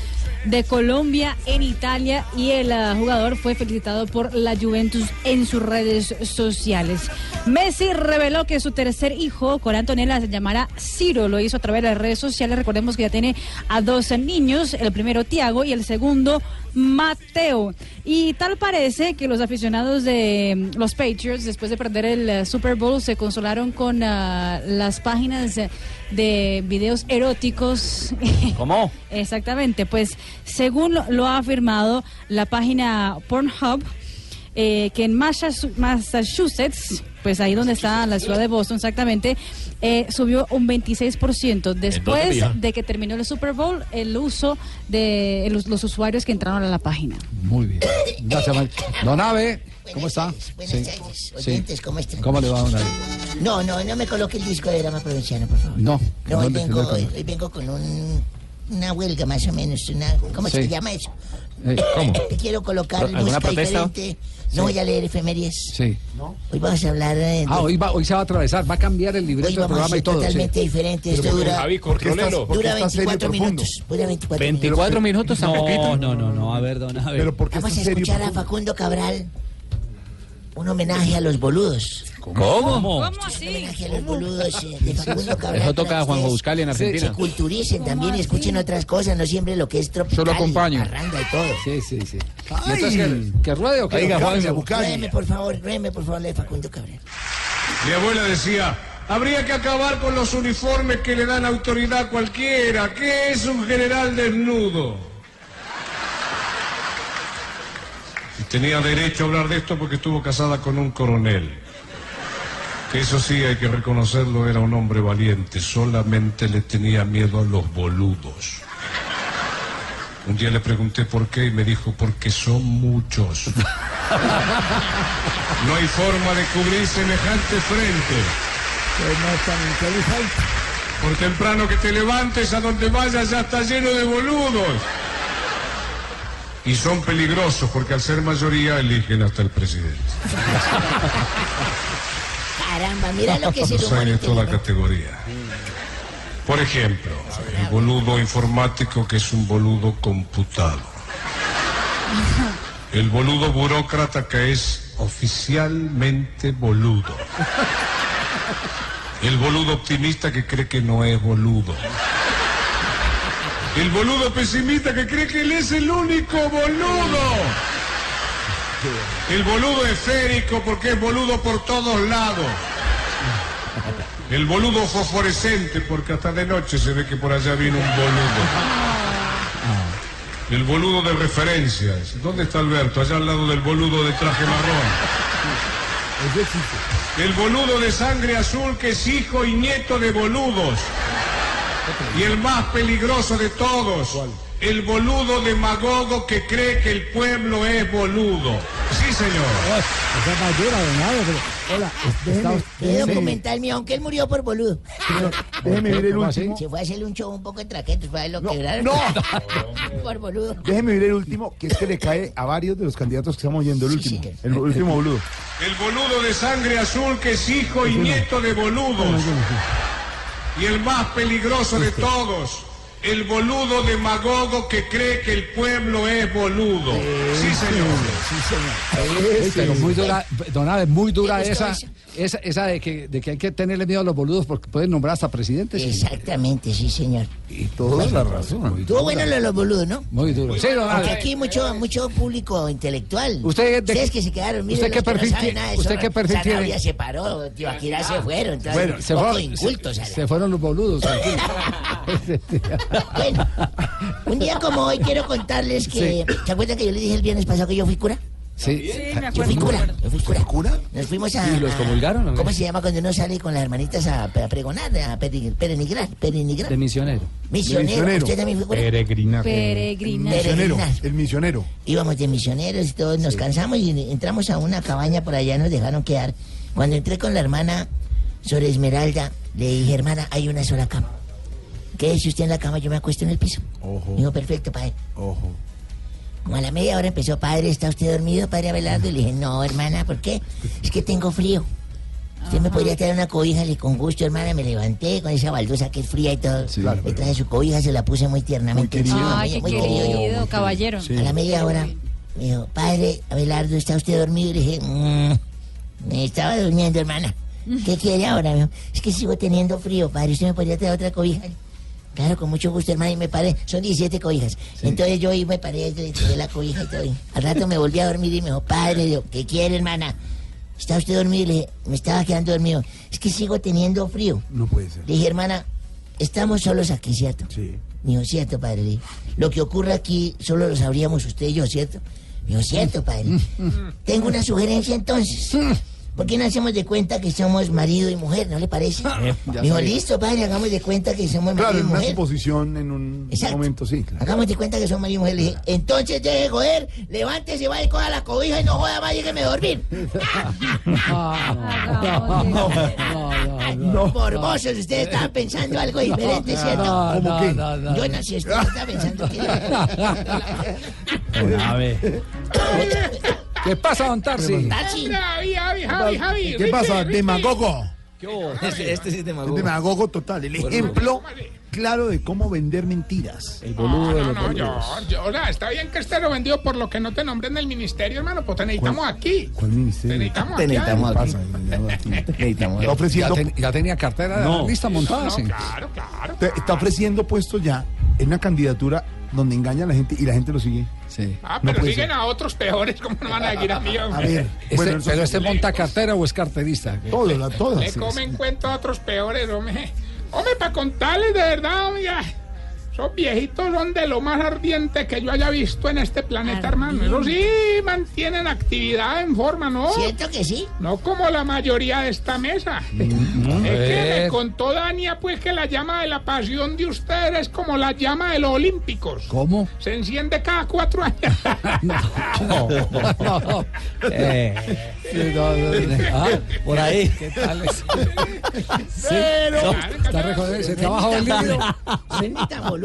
de Colombia en Italia y el eh, jugador fue felicitado por la Juventus en sus redes sociales. Messi reveló que su tercer hijo, con Antonella, se llamará Ciro. Lo hizo a través de las redes sociales. Recordemos que ya tiene a dos niños, el primero Tiago y el segundo Mateo. Y tal parece que los aficionados de mm, los Patriots, después de perder el eh, Super Bowl, se consolaron con ah, las páginas eh, de videos eróticos. ¿Cómo? Exactamente, pues según lo- ha afirmado la página Pornhub, eh, que en Massachu- Massachusetts, pues ahí donde está la ciudad de Boston exactamente, eh, subió un 26% después de que terminó el Super Bowl el uso de los, los usuarios que entraron a la página. Muy bien. Gracias, Don Ave, ¿cómo está? Buenas Sí. tardes, Sí. oyentes, ¿cómo están? ¿Cómo le va, Don? No, no, no me coloque el disco de drama provinciano, por favor. No. No, hoy ¿dónde- vengo, hoy, hoy vengo con un, una huelga más o menos, una, ¿cómo Sí. se llama eso? Eh, ¿Cómo? Te quiero colocar ¿Alguna protesta? diferente. No voy a leer efemérides. Sí. Hoy vamos a hablar eh, de... Ah, hoy, va, hoy se va a atravesar, va a cambiar el libreto del programa y todo. sí. totalmente diferente. Esto dura, Javi, dura 24 minutos. Dura 24, 24 minutos. minutos No, no, no, no, a ver, don a ver. Pero Vamos a escuchar a Facundo Cabral. Un homenaje a los boludos. ¿Cómo? Es un homenaje a los boludos eh, de Facundo Cabral. Eso toca a Juanjo ustedes Buscali en Se Argentina. culturicen también y escuchen otras cosas, no siempre lo que es tropical. Yo lo acompaño. Y todo. Sí, sí, sí. ¿Y entonces qué, que ruede o qué? Oiga. Juanjo, Ruédeme, por favor, ruédeme, por favor, de Facundo Cabral. Mi abuela decía, habría que acabar con los uniformes que le dan autoridad a cualquiera. ¿Qué es un general desnudo? Y tenía derecho a hablar de esto porque estuvo casada con un coronel. Que eso sí, hay que reconocerlo, era un hombre valiente. Solamente le tenía miedo a los boludos. Un día le pregunté por qué y me dijo, porque son muchos. No hay forma de cubrir semejante frente. Por temprano que te levantes, a donde vayas ya está lleno de boludos. Y son peligrosos porque al ser mayoría eligen hasta el presidente. Caramba, mira lo que hay humor de toda la categoría. Por ejemplo, el boludo informático que es un boludo computado. El boludo burócrata que es oficialmente boludo. El boludo optimista que cree que no es boludo. El boludo pesimista que cree que él es el único boludo. El boludo esférico porque es boludo por todos lados. El boludo fosforescente porque hasta de noche se ve que por allá viene un boludo. El boludo de referencias. ¿Dónde está Alberto? Allá al lado del boludo de traje marrón. El boludo de sangre azul que es hijo y nieto de boludos. Y el más peligroso de todos, el boludo demagogo que cree que el pueblo es boludo. Sí, señor. Hola, Qué documental mío, aunque él murió por boludo. déjeme ver el ¿Cómo último. Se fue a hacerle un show un poco de traquetos, para ver lo No, quebraron. no. por boludo. Déjeme ver el último, que es que le cae a varios de los candidatos que estamos oyendo. El último. El último boludo. El boludo de sangre azul que es hijo y nieto de boludos. Y el más peligroso de todos, el boludo demagogo que cree que el pueblo es boludo. Sí, señor. Uy, pero muy dura, muy dura ¿Qué es todo esa, esa, esa de, que, de que hay que tenerle miedo a los boludos porque pueden nombrar hasta presidentes. Exactamente, sí, señor. Y toda la razón. Estuvo bueno lo de los boludos, ¿no? Muy duro. Sí, Porque aquí mucho, mucho público intelectual. Usted de- Ustedes que se quedaron, miren, ¿usted qué perfil tiene? ¿Usted qué perfil tiene? se paró, Tibaquirá se fueron, entonces, Bueno, se, fueron- incultos. se- fueron los boludos. tranquilo. Bueno, un día como hoy quiero contarles que... ¿Se acuerdan que yo les dije el viernes pasado que yo fui cura? Sí. Yo fui cura, yo fui cura. Nos fuimos a... ¿Y los comulgaron? ¿Cómo se llama cuando uno sale con las hermanitas a, a pregonar, a perenigrar? Perenigrar. De misionero. Misionero. ¿Usted también fue cura? Peregrinar. Peregrina. Misionero. Peregrinar. El misionero. Íbamos de misioneros y todos nos cansamos y entramos a una cabaña por allá, nos dejaron quedar. Cuando entré con la hermana Sor Esmeralda, le dije, hermana, hay una sola cama. Quédese usted en la cama, yo me acuesto en el piso. Ojo. Dijo, perfecto, padre. Ojo. Como a la media hora empezó, padre, ¿está usted dormido, padre Abelardo? Y le dije, no, hermana, ¿por qué? Es que tengo frío. Usted me podría traer una cobija, le con gusto, hermana, me levanté con esa baldosa que es fría y todo. claro, le traje su cobija, se la puse muy tiernamente. Muy encima, Ay, qué muy querido yo. querido, caballero. A la media hora me dijo, padre Abelardo, ¿está usted dormido? Y le dije, "Mm, me estaba durmiendo, hermana. ¿Qué quiere ahora? Me dijo, es que sigo teniendo frío, padre. ¿Usted me podría traer otra cobija? Claro, con mucho gusto, hermana, y me paré. Son 17 cobijas. Entonces yo ahí me paré, le tiré la cobija y todo. y al rato me volví a dormir y me dijo, padre, yo, ¿qué quiere, hermana? ¿Está usted dormido? Y le dije, me estaba quedando dormido. Es que sigo teniendo frío. No puede ser. Le dije, hermana, estamos solos aquí, ¿cierto? Sí. Me dijo, cierto, padre. Le dije, Lo que ocurre aquí solo lo sabríamos usted y yo, ¿cierto? Me dijo, cierto, padre. Tengo una sugerencia entonces. ¿Por qué no hacemos de cuenta que somos marido y mujer? ¿No le parece? Eh, Me dijo, listo, padre, hagamos de cuenta que somos Claro, marido en y una mujer. suposición en un Exacto. momento, sí. Claro. Hagamos de cuenta que somos marido y mujer. Le dije, entonces deje de joder, levántese, vaya y coja la cobija y no joda más, déjeme dormir. Morbosos, ustedes estaban pensando algo diferente, ¿cierto? No, ¿Cómo no, qué? no, no. Yo no sé, usted está pensando que... ¿Qué pasa, don Tarsi? Tarsi. Javi, Javi, Javi, Javi. ¿Qué pasa? Demagogo. Este, este sí es demagogo. Demagogo total. El ejemplo claro de cómo vender mentiras. El No, boludo de no, los no, yo, boludos. yo, o sea, está bien que esté lo vendido por lo que no te nombre en el ministerio, hermano, pues te necesitamos aquí. ¿Cuál ministerio? Te necesitamos Te aquí. necesitamos ¿qué aquí. Está Ya, ofreciendo, ten- ya tenía cartera No. lista montada, sí. claro, claro. te- está ofreciendo puestos ya en una candidatura donde engaña a la gente y la gente lo sigue. Sí. Ah, No pero puede siguen ser. a otros peores, ¿cómo no van a seguir a mí? A ver, Este- bueno, eso- ¿Pero este monta cartera o es carterista? todo, la, todo. Le comen cuento a otros peores, hombre. Hombre, para contarles de verdad, hombre. Esos viejitos son de lo más ardiente que yo haya visto en este planeta, hermano. Eso sí, mantienen actividad en forma, ¿no? Siento que sí. No como la mayoría de esta mesa. Mm, es que eh. me contó Dania, pues, que la llama de la pasión de ustedes es como la llama de los olímpicos. ¿Cómo? Se enciende cada cuatro años. Eh, ah, por ahí. ¿Qué tal es? Pero- No, está recordando, se te ha bajado el líquido.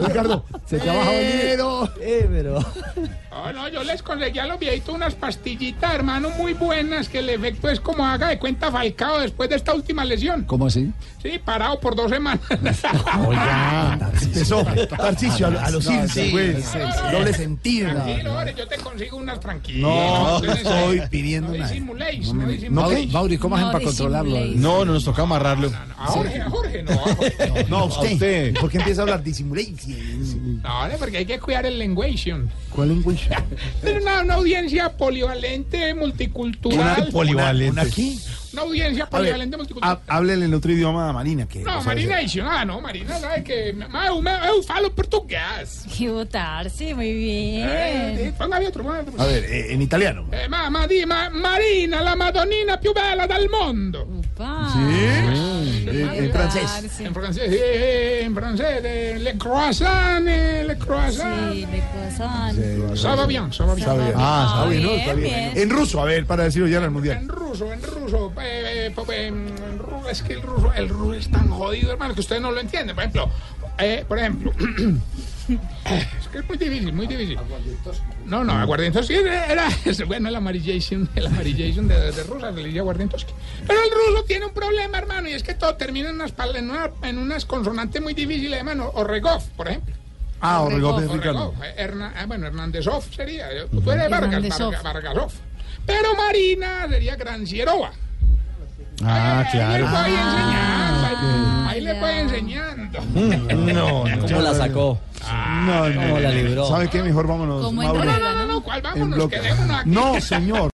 Ricardo, se te ha bajado el líquido. Eh, pero. No, no, yo les conseguí a los viejitos unas pastillitas, hermano, muy buenas, que el efecto es como haga de cuenta Falcao después de esta última lesión. ¿Cómo así? Sí, parado por dos semanas. Oiga, empezó. Tarcicio, a, a los pues. sí, Doble sentido. Tranquilo, yo te consigo unas tranquilas. No, estoy pidiendo no nada. disimuléis, No no, me- disimuléis. Mauri, ¿cómo hacen para controlarlo? disimuléis. No, no nos toca amarrarlo. A Jorge, a Jorge, no. a Jorge. No, a usted. ¿Por qué empieza a hablar disimulation? No, porque hay que cuidar el lenguation. ¿Cuál lenguaje? Es una, una audiencia polivalente, multicultural. polivalente. ¿Una qué? Una audiencia A ver, polivalente, multicultural. há- háblele en otro idioma a Marina. Que, No, o sea, Marina ah, no, Marina sabe que eu, falo portugués. Qué votarse, muy Eh, bien. otro, póngame otro. A ver, eh, en italiano. Eh, ma, ma, di, ma- Marina, la madonnina più bella del mondo. Sí. En, en francés. En francés, eh, en francés, eh, le croissant, eh, le croissant. Sí, le croissant. Ça va bien, ça va bien. Está bien. Ah, está bien, ¿no? Está bien. bien. En ruso, a ver, para decirlo ya en el mundial. En ruso, en ruso, eh, eh, eh, es que el ruso, el ruso es tan jodido, hermano, que ustedes no lo entienden. Por ejemplo, eh, por ejemplo, es que es muy difícil, muy difícil. No, no, aguardientoski era, era- bueno, el amarillation, el amarillation de, de rusa, le diría aguardientoski. Pero el ruso tiene un problema, hermano, y es que todo termina en unas, en una- en unas consonantes muy difíciles, hermano. Orregov, por ejemplo. Ah, Orregov es Ricardo. eh, ah, bueno, Hernándezov sería. eh, Tú eres. Vargas, Vargasov. Pero Marina sería Grancierova. Ah, Ahí le voy claro. enseñando. Ahí le voy enseñando. No, no. ¿Cómo la sacó? No, no. ¿Cómo la libró? ¿Sabe qué? Mejor vámonos. Mauro. Rueda, No, no, ¿cuál vámonos? Quedémonos aquí. No, señor.